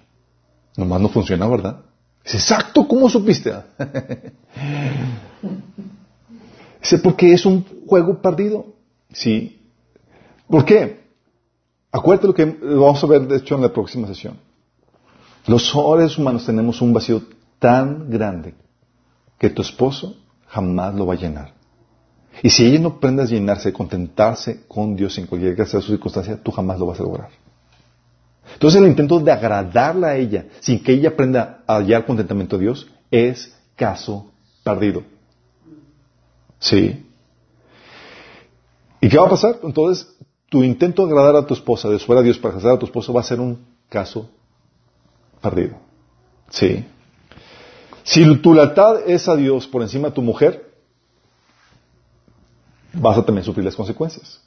Nomás no funciona, ¿verdad? Dice, exacto, ¿cómo supiste? *laughs* Dice, porque es un juego perdido. Sí. ¿Por qué? Acuérdate lo que vamos a ver, de hecho, en la próxima sesión. Los seres humanos tenemos un vacío tan grande que tu esposo jamás lo va a llenar. Y si ella no aprende a llenarse, contentarse con Dios en cualquier que sea su circunstancia, tú jamás lo vas a lograr. Entonces el intento de agradarla a ella sin que ella aprenda a hallar contentamiento a Dios es caso perdido. ¿Sí? ¿Y qué va a pasar? Entonces, tu intento de agradar a tu esposa, de subir a Dios para agradar a tu esposo, va a ser un caso perdido. ¿Sí? Si tu lealtad es a Dios por encima de tu mujer, vas a también sufrir las consecuencias.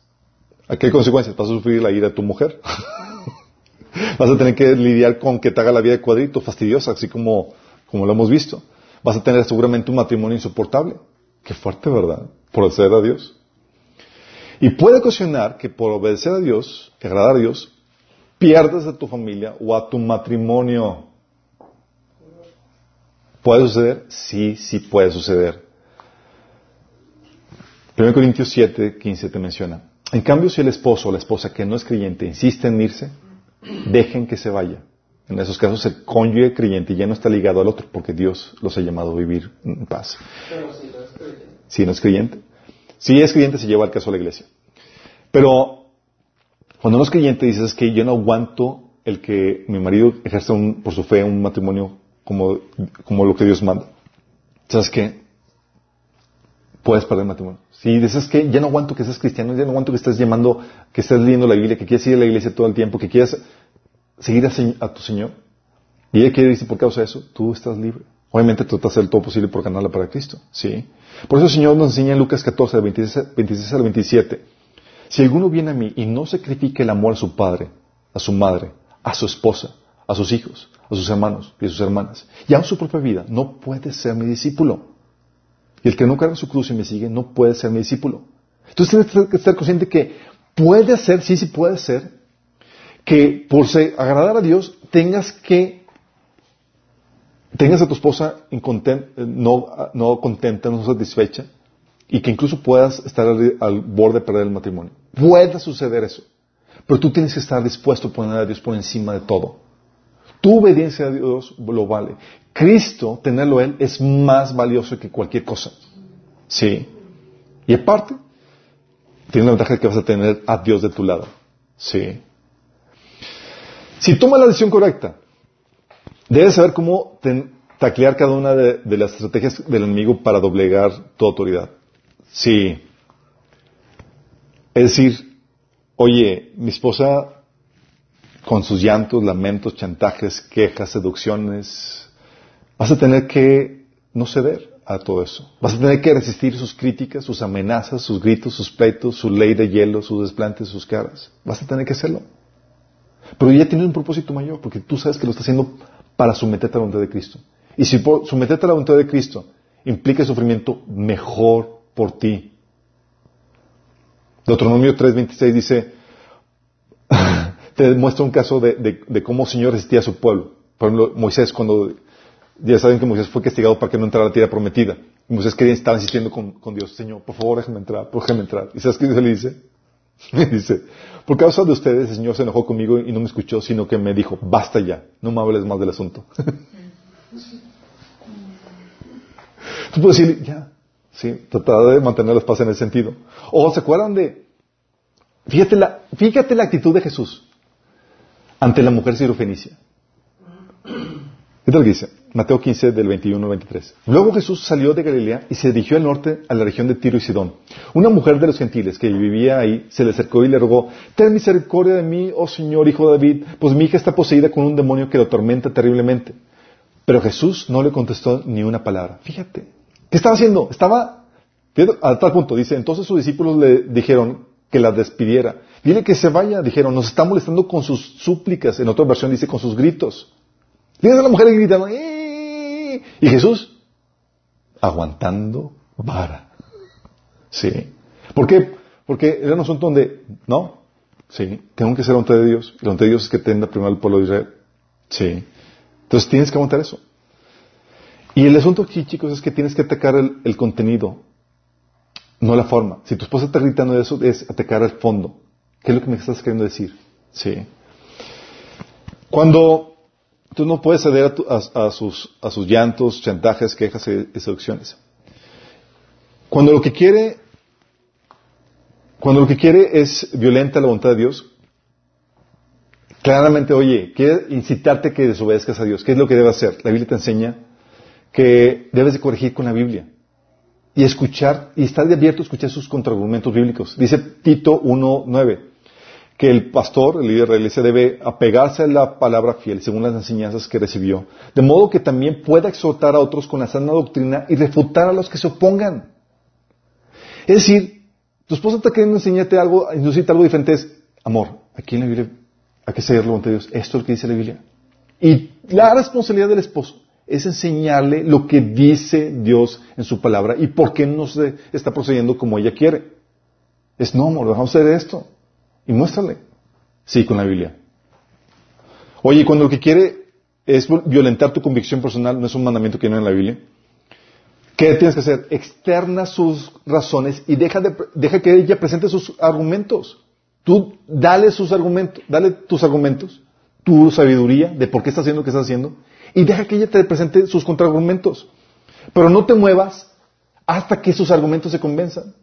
¿A qué consecuencias? Vas a sufrir la ira de tu mujer. *laughs* Vas a tener que lidiar con que te haga la vida de cuadrito, fastidiosa, así como, como lo hemos visto. Vas a tener seguramente un matrimonio insoportable. Qué fuerte, ¿verdad? Por obedecer a Dios. Y puede ocasionar que por obedecer a Dios, agradar a Dios, pierdas a tu familia o a tu matrimonio. ¿Puede suceder? Sí, sí puede suceder. 1 Corintios 7, 15 te menciona. En cambio, si el esposo o la esposa que no es creyente insiste en irse, dejen que se vaya. En esos casos el cónyuge creyente ya no está ligado al otro porque Dios los ha llamado a vivir en paz. Pero si no es creyente. Si no es creyente. Si es creyente se lleva al caso a la iglesia. Pero cuando no es creyente dices que yo no aguanto el que mi marido ejerza por su fe un matrimonio como, como lo que Dios manda. ¿Sabes qué? Puedes perder el matrimonio. Si dices que ya no aguanto que seas cristiano, ya no aguanto que estés llamando, que estés leyendo la Biblia, que quieres ir a la iglesia todo el tiempo, que quieras seguir a, tu Señor. Y ella quiere decir, por causa de eso, tú estás libre. Obviamente tratas de hacer todo posible por ganarla para Cristo. ¿sí? Por eso el Señor nos enseña en Lucas 14, 26, 26 al 27. Si alguno viene a mí y no sacrifica el amor a su padre, a su madre, a su esposa, a sus hijos, a sus hermanos y a sus hermanas, y a su propia vida, no puede ser mi discípulo. Y el que no carga su cruz y me sigue no puede ser mi discípulo. Entonces tienes que estar consciente que puede ser, sí, sí puede ser, que por agradar a Dios tengas que tengas a tu esposa no, no contenta, no satisfecha, y que incluso puedas estar al, borde de perder el matrimonio. Puede suceder eso. Pero tú tienes que estar dispuesto a poner a Dios por encima de todo. Tu obediencia a Dios lo vale. Cristo, tenerlo Él, es más valioso que cualquier cosa. Sí. Y aparte, tiene la ventaja de que vas a tener a Dios de tu lado. Sí. Si tomas la decisión correcta, debes saber cómo taclear cada una de, las estrategias del enemigo para doblegar tu autoridad. Sí. Es decir, oye, mi esposa con sus llantos, lamentos, chantajes, quejas, seducciones, Vas a tener que no ceder a todo eso. Vas a tener que resistir sus críticas, sus amenazas, sus gritos, sus pleitos, su ley de hielo, sus desplantes, sus caras. Vas a tener que hacerlo. Pero ya tienes un propósito mayor, porque tú sabes que lo estás haciendo para someterte a la voluntad de Cristo. Y si someterte a la voluntad de Cristo implica sufrimiento, mejor por ti. Deuteronomio 3.26 dice, *laughs* te muestra un caso de, cómo el Señor resistía a su pueblo. Por ejemplo, Moisés cuando ya saben que Moisés fue castigado para que no entrara a la tierra prometida. Y Moisés quería, estaba insistiendo con, Dios, Señor, por favor déjame entrar, déjame entrar. ¿Y sabes qué Dios le dice? *laughs* Dice, por causa de ustedes el Señor se enojó conmigo y no me escuchó, sino que me dijo, basta ya, no me hables más del asunto. *laughs* Tú puedes decir, ya, ¿sí? Tratar de mantener las paz en ese sentido. O se acuerdan de, fíjate la, fíjate la actitud de Jesús ante la mujer sirofenicia. ¿Qué tal dice? Mateo 15, del 21 al 23. Luego Jesús salió de Galilea y se dirigió al norte, a la región de Tiro y Sidón. Una mujer de los gentiles que vivía ahí se le acercó y le rogó, ten misericordia de mí, oh Señor, hijo de David, pues mi hija está poseída con un demonio que lo atormenta terriblemente. Pero Jesús no le contestó ni una palabra. Fíjate. ¿Qué estaba haciendo? Estaba, a tal punto, dice, entonces sus discípulos le dijeron que la despidiera. Dile que se vaya, dijeron, nos está molestando con sus súplicas. En otra versión dice con sus gritos. Tienes a la mujer gritando, ¡Eh! Y Jesús aguantando vara. Sí. ¿Por qué? Porque era un asunto donde, no, sí, tengo que ser ante de Dios. Y ante de Dios es que tenga primero el pueblo de Israel. Sí. Entonces tienes que aguantar eso. Y el asunto aquí, chicos, es que tienes que atacar el, el contenido, no la forma. Si tu esposa está gritando eso, es atacar el fondo. ¿Qué es lo que me estás queriendo decir? Sí. Cuando Tú no puedes ceder a, sus, a llantos, chantajes, quejas y, seducciones. Cuando lo que quiere, cuando lo que quiere es violenta la voluntad de Dios, claramente, oye, quiere incitarte que desobedezcas a Dios. ¿Qué es lo que debe hacer? La Biblia te enseña que debes de corregir con la Biblia y escuchar, y estar abierto a escuchar sus contraargumentos bíblicos. Dice Tito 1.9 que el pastor, el líder de la iglesia, debe apegarse a la palabra fiel según las enseñanzas que recibió, de modo que también pueda exhortar a otros con la sana doctrina y refutar a los que se opongan. Es decir, tu esposa está queriendo enseñarte algo, inducirte algo diferente, es amor. Aquí en la Biblia hay que seguirlo ante Dios. Esto es lo que dice la Biblia. Y la responsabilidad del esposo es enseñarle lo que dice Dios en su palabra y por qué no se está procediendo como ella quiere. Es no, amor, vamos a hacer esto y muéstrale. Sí, con la Biblia. Oye, cuando lo que quiere es violentar tu convicción personal, no es un mandamiento que no en la Biblia. ¿Qué tienes que hacer? Externa sus razones y deja, de, deja que ella presente sus argumentos. Tú dale sus argumentos, dale tus argumentos, tu sabiduría de por qué estás haciendo lo que estás haciendo y deja que ella te presente sus contraargumentos. Pero no te muevas hasta que sus argumentos se convenzan.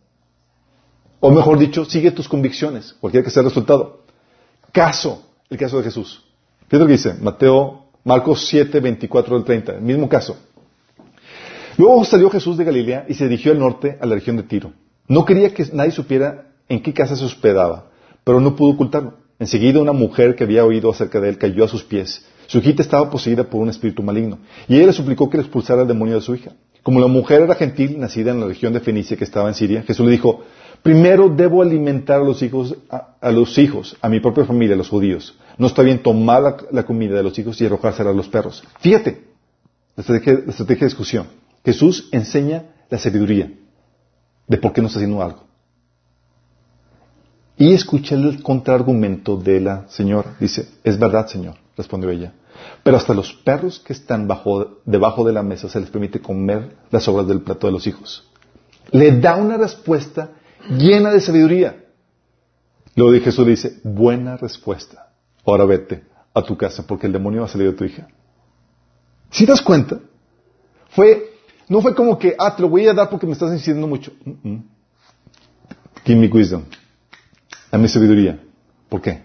O mejor dicho, sigue tus convicciones, cualquiera que sea el resultado. Caso, el caso de Jesús. Fíjate lo que dice Mateo, Marcos 7, 24 al 30, el mismo caso. Luego salió Jesús de Galilea y se dirigió al norte, a la región de Tiro. No quería que nadie supiera en qué casa se hospedaba, pero no pudo ocultarlo. Enseguida una mujer que había oído acerca de él cayó a sus pies. Su hijita estaba poseída por un espíritu maligno, y ella le suplicó que le expulsara el demonio de su hija. Como la mujer era gentil, nacida en la región de Fenicia que estaba en Siria, Jesús le dijo, Primero debo alimentar a los hijos, a, los mi propia familia, a los judíos. No está bien tomar la, comida de los hijos y arrojársela a los perros. Fíjate, la estrategia, de discusión. Jesús enseña la sabiduría de por qué no está haciendo algo. Y escucha el contraargumento de la señora. Dice, es verdad, Señor, respondió ella. Pero hasta los perros que están debajo de la mesa se les permite comer las obras del plato de los hijos. Le da una respuesta llena de sabiduría. Luego Jesús dice, buena respuesta. Ahora vete a tu casa porque el demonio va a salir de tu hija. Si te das cuenta? Fue, no fue como que, ah, te lo voy a dar porque me estás insistiendo mucho. Give me wisdom. Dame sabiduría. ¿Por qué?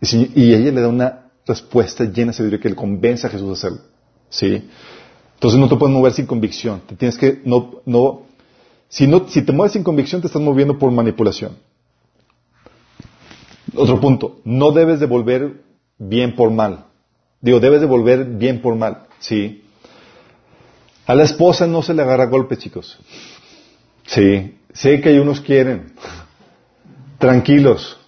Y, ella le da una respuesta llena de sabiduría que le convence a Jesús a hacerlo. ¿Sí? Entonces no te puedes mover sin convicción. Te tienes que, no, no, si, no, si te mueves sin convicción, te estás moviendo por manipulación. Otro punto, no debes devolver bien por mal. Digo, debes devolver bien por mal, ¿sí? A la esposa no se le agarra golpe, chicos. Sí, sé que hay unos quieren. Tranquilos.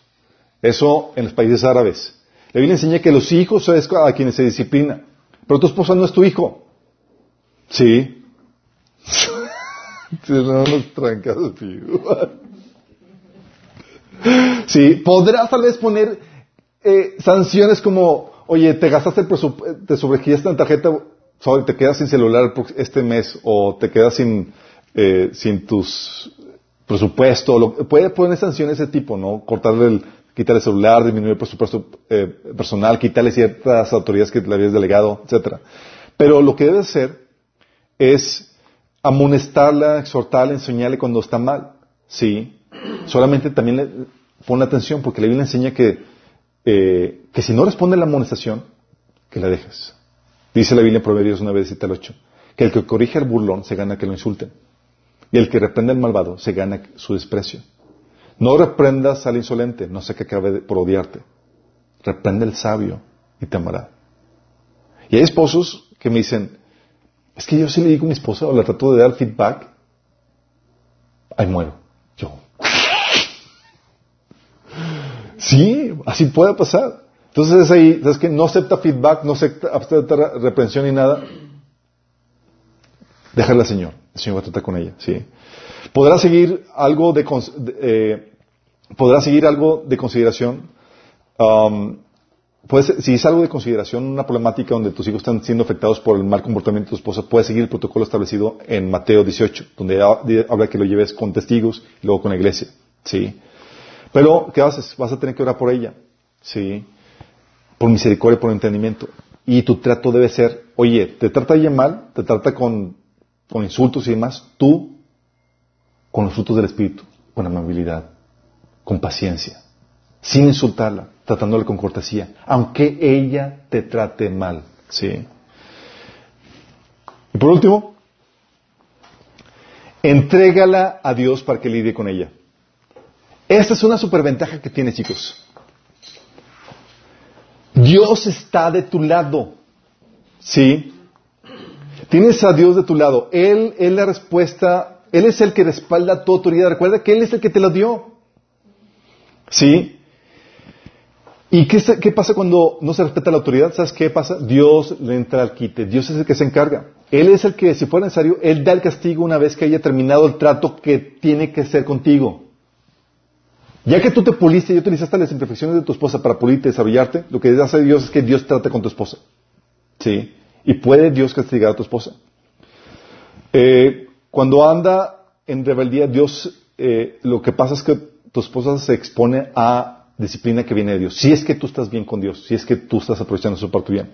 Eso en los países árabes. La Biblia enseña que los hijos es a quienes se disciplina. Pero tu esposa no es tu hijo. Sí. Sí, podrás tal vez poner eh, sanciones como, oye, te gastaste el presupuesto, te sobregiraste en tarjeta, te quedas sin celular este mes o te quedas sin, eh, sin tus presupuesto. puede poner sanciones de ese tipo, ¿no? Cortarle el, quitarle el celular, disminuir el presupuesto eh, personal, quitarle ciertas autoridades que le habías delegado, etcétera. Pero lo que debe hacer es amonestarla, exhortarla, enseñarle cuando está mal. Sí. Solamente también le pone atención porque la Biblia enseña que, eh, que si no responde a la amonestación, que la dejes. Dice la Biblia en Proverbios 9, 7 al 8, que el que corrige al burlón se gana que lo insulten. Y el que reprende al malvado se gana su desprecio. No reprendas al insolente, no sé que acabe por odiarte. Reprende al sabio y te amará. Y hay esposos que me dicen, es que yo sí le digo a mi esposa o le trato de dar feedback, ahí muero. Yo. Sí, así puede pasar. Entonces es ahí, ¿sabes que No acepta feedback, no acepta, reprensión ni nada. Déjala, Señor. El Señor va a tratar con ella, sí. Podrá seguir algo de, eh, podrá seguir algo de consideración. Um, si es algo de consideración, una problemática donde tus hijos están siendo afectados por el mal comportamiento de tu esposa, puedes seguir el protocolo establecido en Mateo 18, donde habla que lo lleves con testigos y luego con la iglesia. ¿sí? Pero, ¿qué haces? Vas a tener que orar por ella. ¿sí? Por misericordia, por entendimiento. Y tu trato debe ser, oye, te trata ella mal, te trata con, con insultos y demás, tú con los frutos del Espíritu, con amabilidad, con paciencia, sin insultarla, tratándola con cortesía, aunque ella te trate mal. ¿sí? Y por último, entrégala a Dios para que lidie con ella. Esta es una superventaja que tiene, chicos. Dios está de tu lado. ¿Sí? Tienes a Dios de tu lado. Él es la respuesta, Él es el que respalda tu autoridad. Recuerda que Él es el que te la dio. ¿Sí? ¿Y qué, pasa cuando no se respeta la autoridad? ¿Sabes qué pasa? Dios le entra al quite. Dios es el que se encarga. Él es el que, si fuera necesario, Él da el castigo una vez que haya terminado el trato que tiene que hacer contigo. Ya que tú te puliste y utilizaste las imperfecciones de tu esposa para pulirte y desarrollarte, lo que hace Dios es que Dios trate con tu esposa. ¿Sí? Y puede Dios castigar a tu esposa. Eh, cuando anda en rebeldía, Dios, eh, lo que pasa es que tu esposa se expone a disciplina que viene de Dios. Si es que tú estás bien con Dios, si es que tú estás aprovechando eso para tu bien,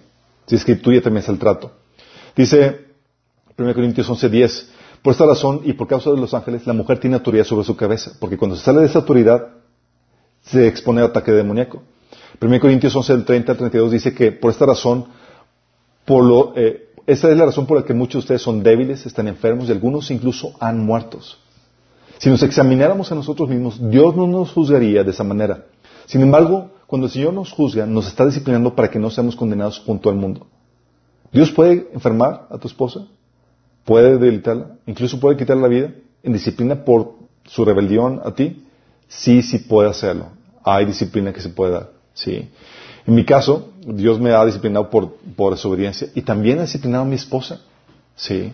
si es que tú ya es el trato. Dice 1 Corintios 11:10, por esta razón y por causa de los ángeles, la mujer tiene autoridad sobre su cabeza, porque cuando se sale de esa autoridad, se expone al ataque demoníaco. 1 Corintios 11, del 30 al 32 dice que por esta razón, por lo, eh, esta es la razón por la que muchos de ustedes son débiles, están enfermos y algunos incluso han muertos. Si nos examináramos a nosotros mismos, Dios no nos juzgaría de esa manera. Sin embargo, cuando el Señor nos juzga, nos está disciplinando para que no seamos condenados junto al mundo. Dios puede enfermar a tu esposa, puede debilitarla, incluso puede quitarle la vida en disciplina por su rebelión a ti. Sí, sí puede hacerlo. Hay disciplina que se puede dar. Sí. En mi caso, Dios me ha disciplinado por, por desobediencia y también ha disciplinado a mi esposa. Sí.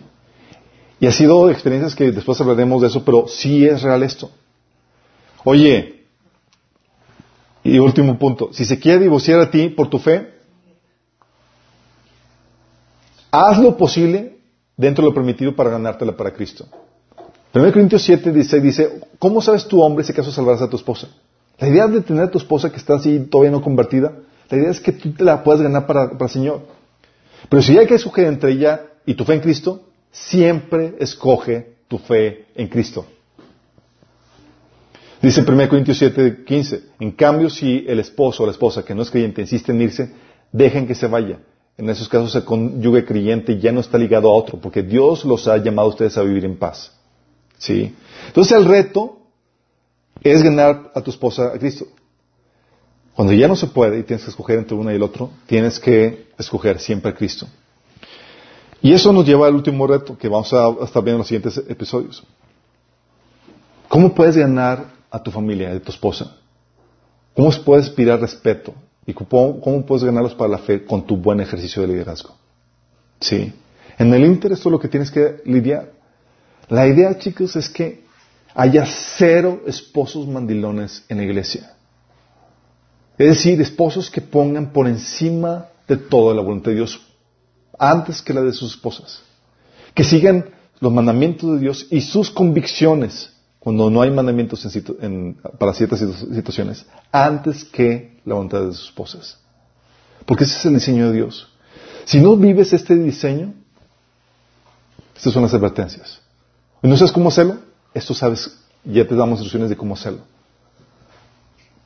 Y ha sido experiencias que después hablaremos de eso, pero sí es real esto. Oye, y último punto, si se quiere divorciar a ti por tu fe, haz lo posible dentro de lo permitido para ganártela para Cristo. 1 Corintios 7 dice, dice, ¿cómo sabes tu hombre si acaso salvarás a tu esposa? La idea de tener a tu esposa que está así todavía no convertida, la idea es que tú te la puedas ganar para, para el Señor. Pero si hay que escoger entre ella y tu fe en Cristo, siempre escoge tu fe en Cristo. Dice en 1 Corintios 7, 15, en cambio si el esposo o la esposa que no es creyente insiste en irse, dejen que se vaya. En esos casos el cónyuge creyente ya no está ligado a otro, porque Dios los ha llamado a ustedes a vivir en paz. ¿Sí? Entonces el reto es ganar a tu esposa a Cristo. Cuando ya no se puede y tienes que escoger entre uno y el otro, tienes que escoger siempre a Cristo. Y eso nos lleva al último reto que vamos a estar viendo en los siguientes episodios. ¿Cómo puedes ganar a tu familia, a tu esposa? ¿Cómo puedes inspirar respeto? ¿Y cómo, puedes ganarlos para la fe con tu buen ejercicio de liderazgo? Sí. En el Inter esto es lo que tienes que lidiar. La idea, chicos, es que haya cero esposos mandilones en la iglesia. Es decir, esposos que pongan por encima de toda la voluntad de Dios antes que la de sus esposas. Que sigan los mandamientos de Dios y sus convicciones cuando no hay mandamientos para ciertas situaciones, antes que la voluntad de sus esposas. Porque ese es el diseño de Dios. Si no vives este diseño, estas son las advertencias. ¿Y no sabes cómo hacerlo? Esto sabes, ya te damos instrucciones de cómo hacerlo.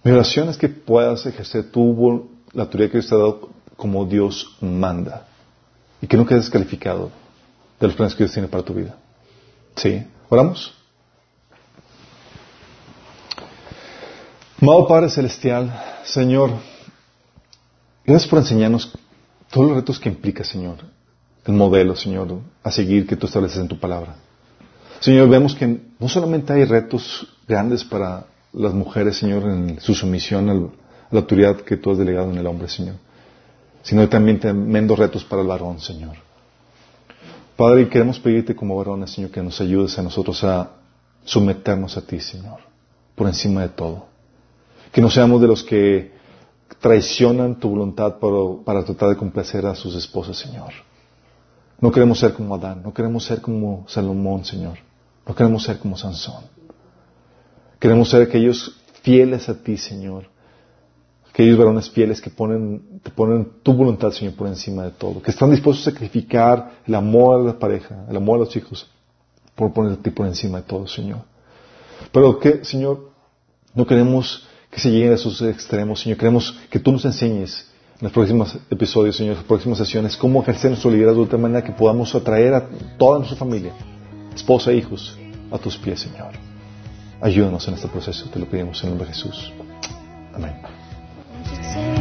Mi oración es que puedas ejercer tu, la autoridad que Dios te ha dado como Dios manda. Y que no quedes calificado de los planes que Dios tiene para tu vida. ¿Sí? ¿Oramos? Amado Padre Celestial, Señor, gracias por enseñarnos todos los retos que implica, Señor, el modelo, Señor, a seguir que tú estableces en tu palabra. Señor, vemos que no solamente hay retos grandes para las mujeres, Señor, en su sumisión a la autoridad que tú has delegado en el hombre, Señor, sino también tremendos retos para el varón, Señor. Padre, queremos pedirte como varones, Señor, que nos ayudes a nosotros a someternos a ti, Señor, por encima de todo. Que no seamos de los que traicionan tu voluntad para, tratar de complacer a sus esposas, Señor. No queremos ser como Adán, no queremos ser como Salomón, Señor. No queremos ser como Sansón. Queremos ser aquellos fieles a ti, Señor. Aquellos varones fieles que ponen, te ponen tu voluntad, Señor, por encima de todo. Que están dispuestos a sacrificar el amor a la pareja, el amor a los hijos, por poner a ti por encima de todo, Señor. Pero que, Señor, no queremos que se lleguen a esos extremos, Señor. Queremos que tú nos enseñes en los próximos episodios, Señor, en las próximas sesiones, cómo ejercer nuestro liderazgo de tal manera que podamos atraer a toda nuestra familia, esposa e hijos, a tus pies, Señor. Ayúdanos en este proceso, te lo pedimos en el nombre de Jesús. Amén.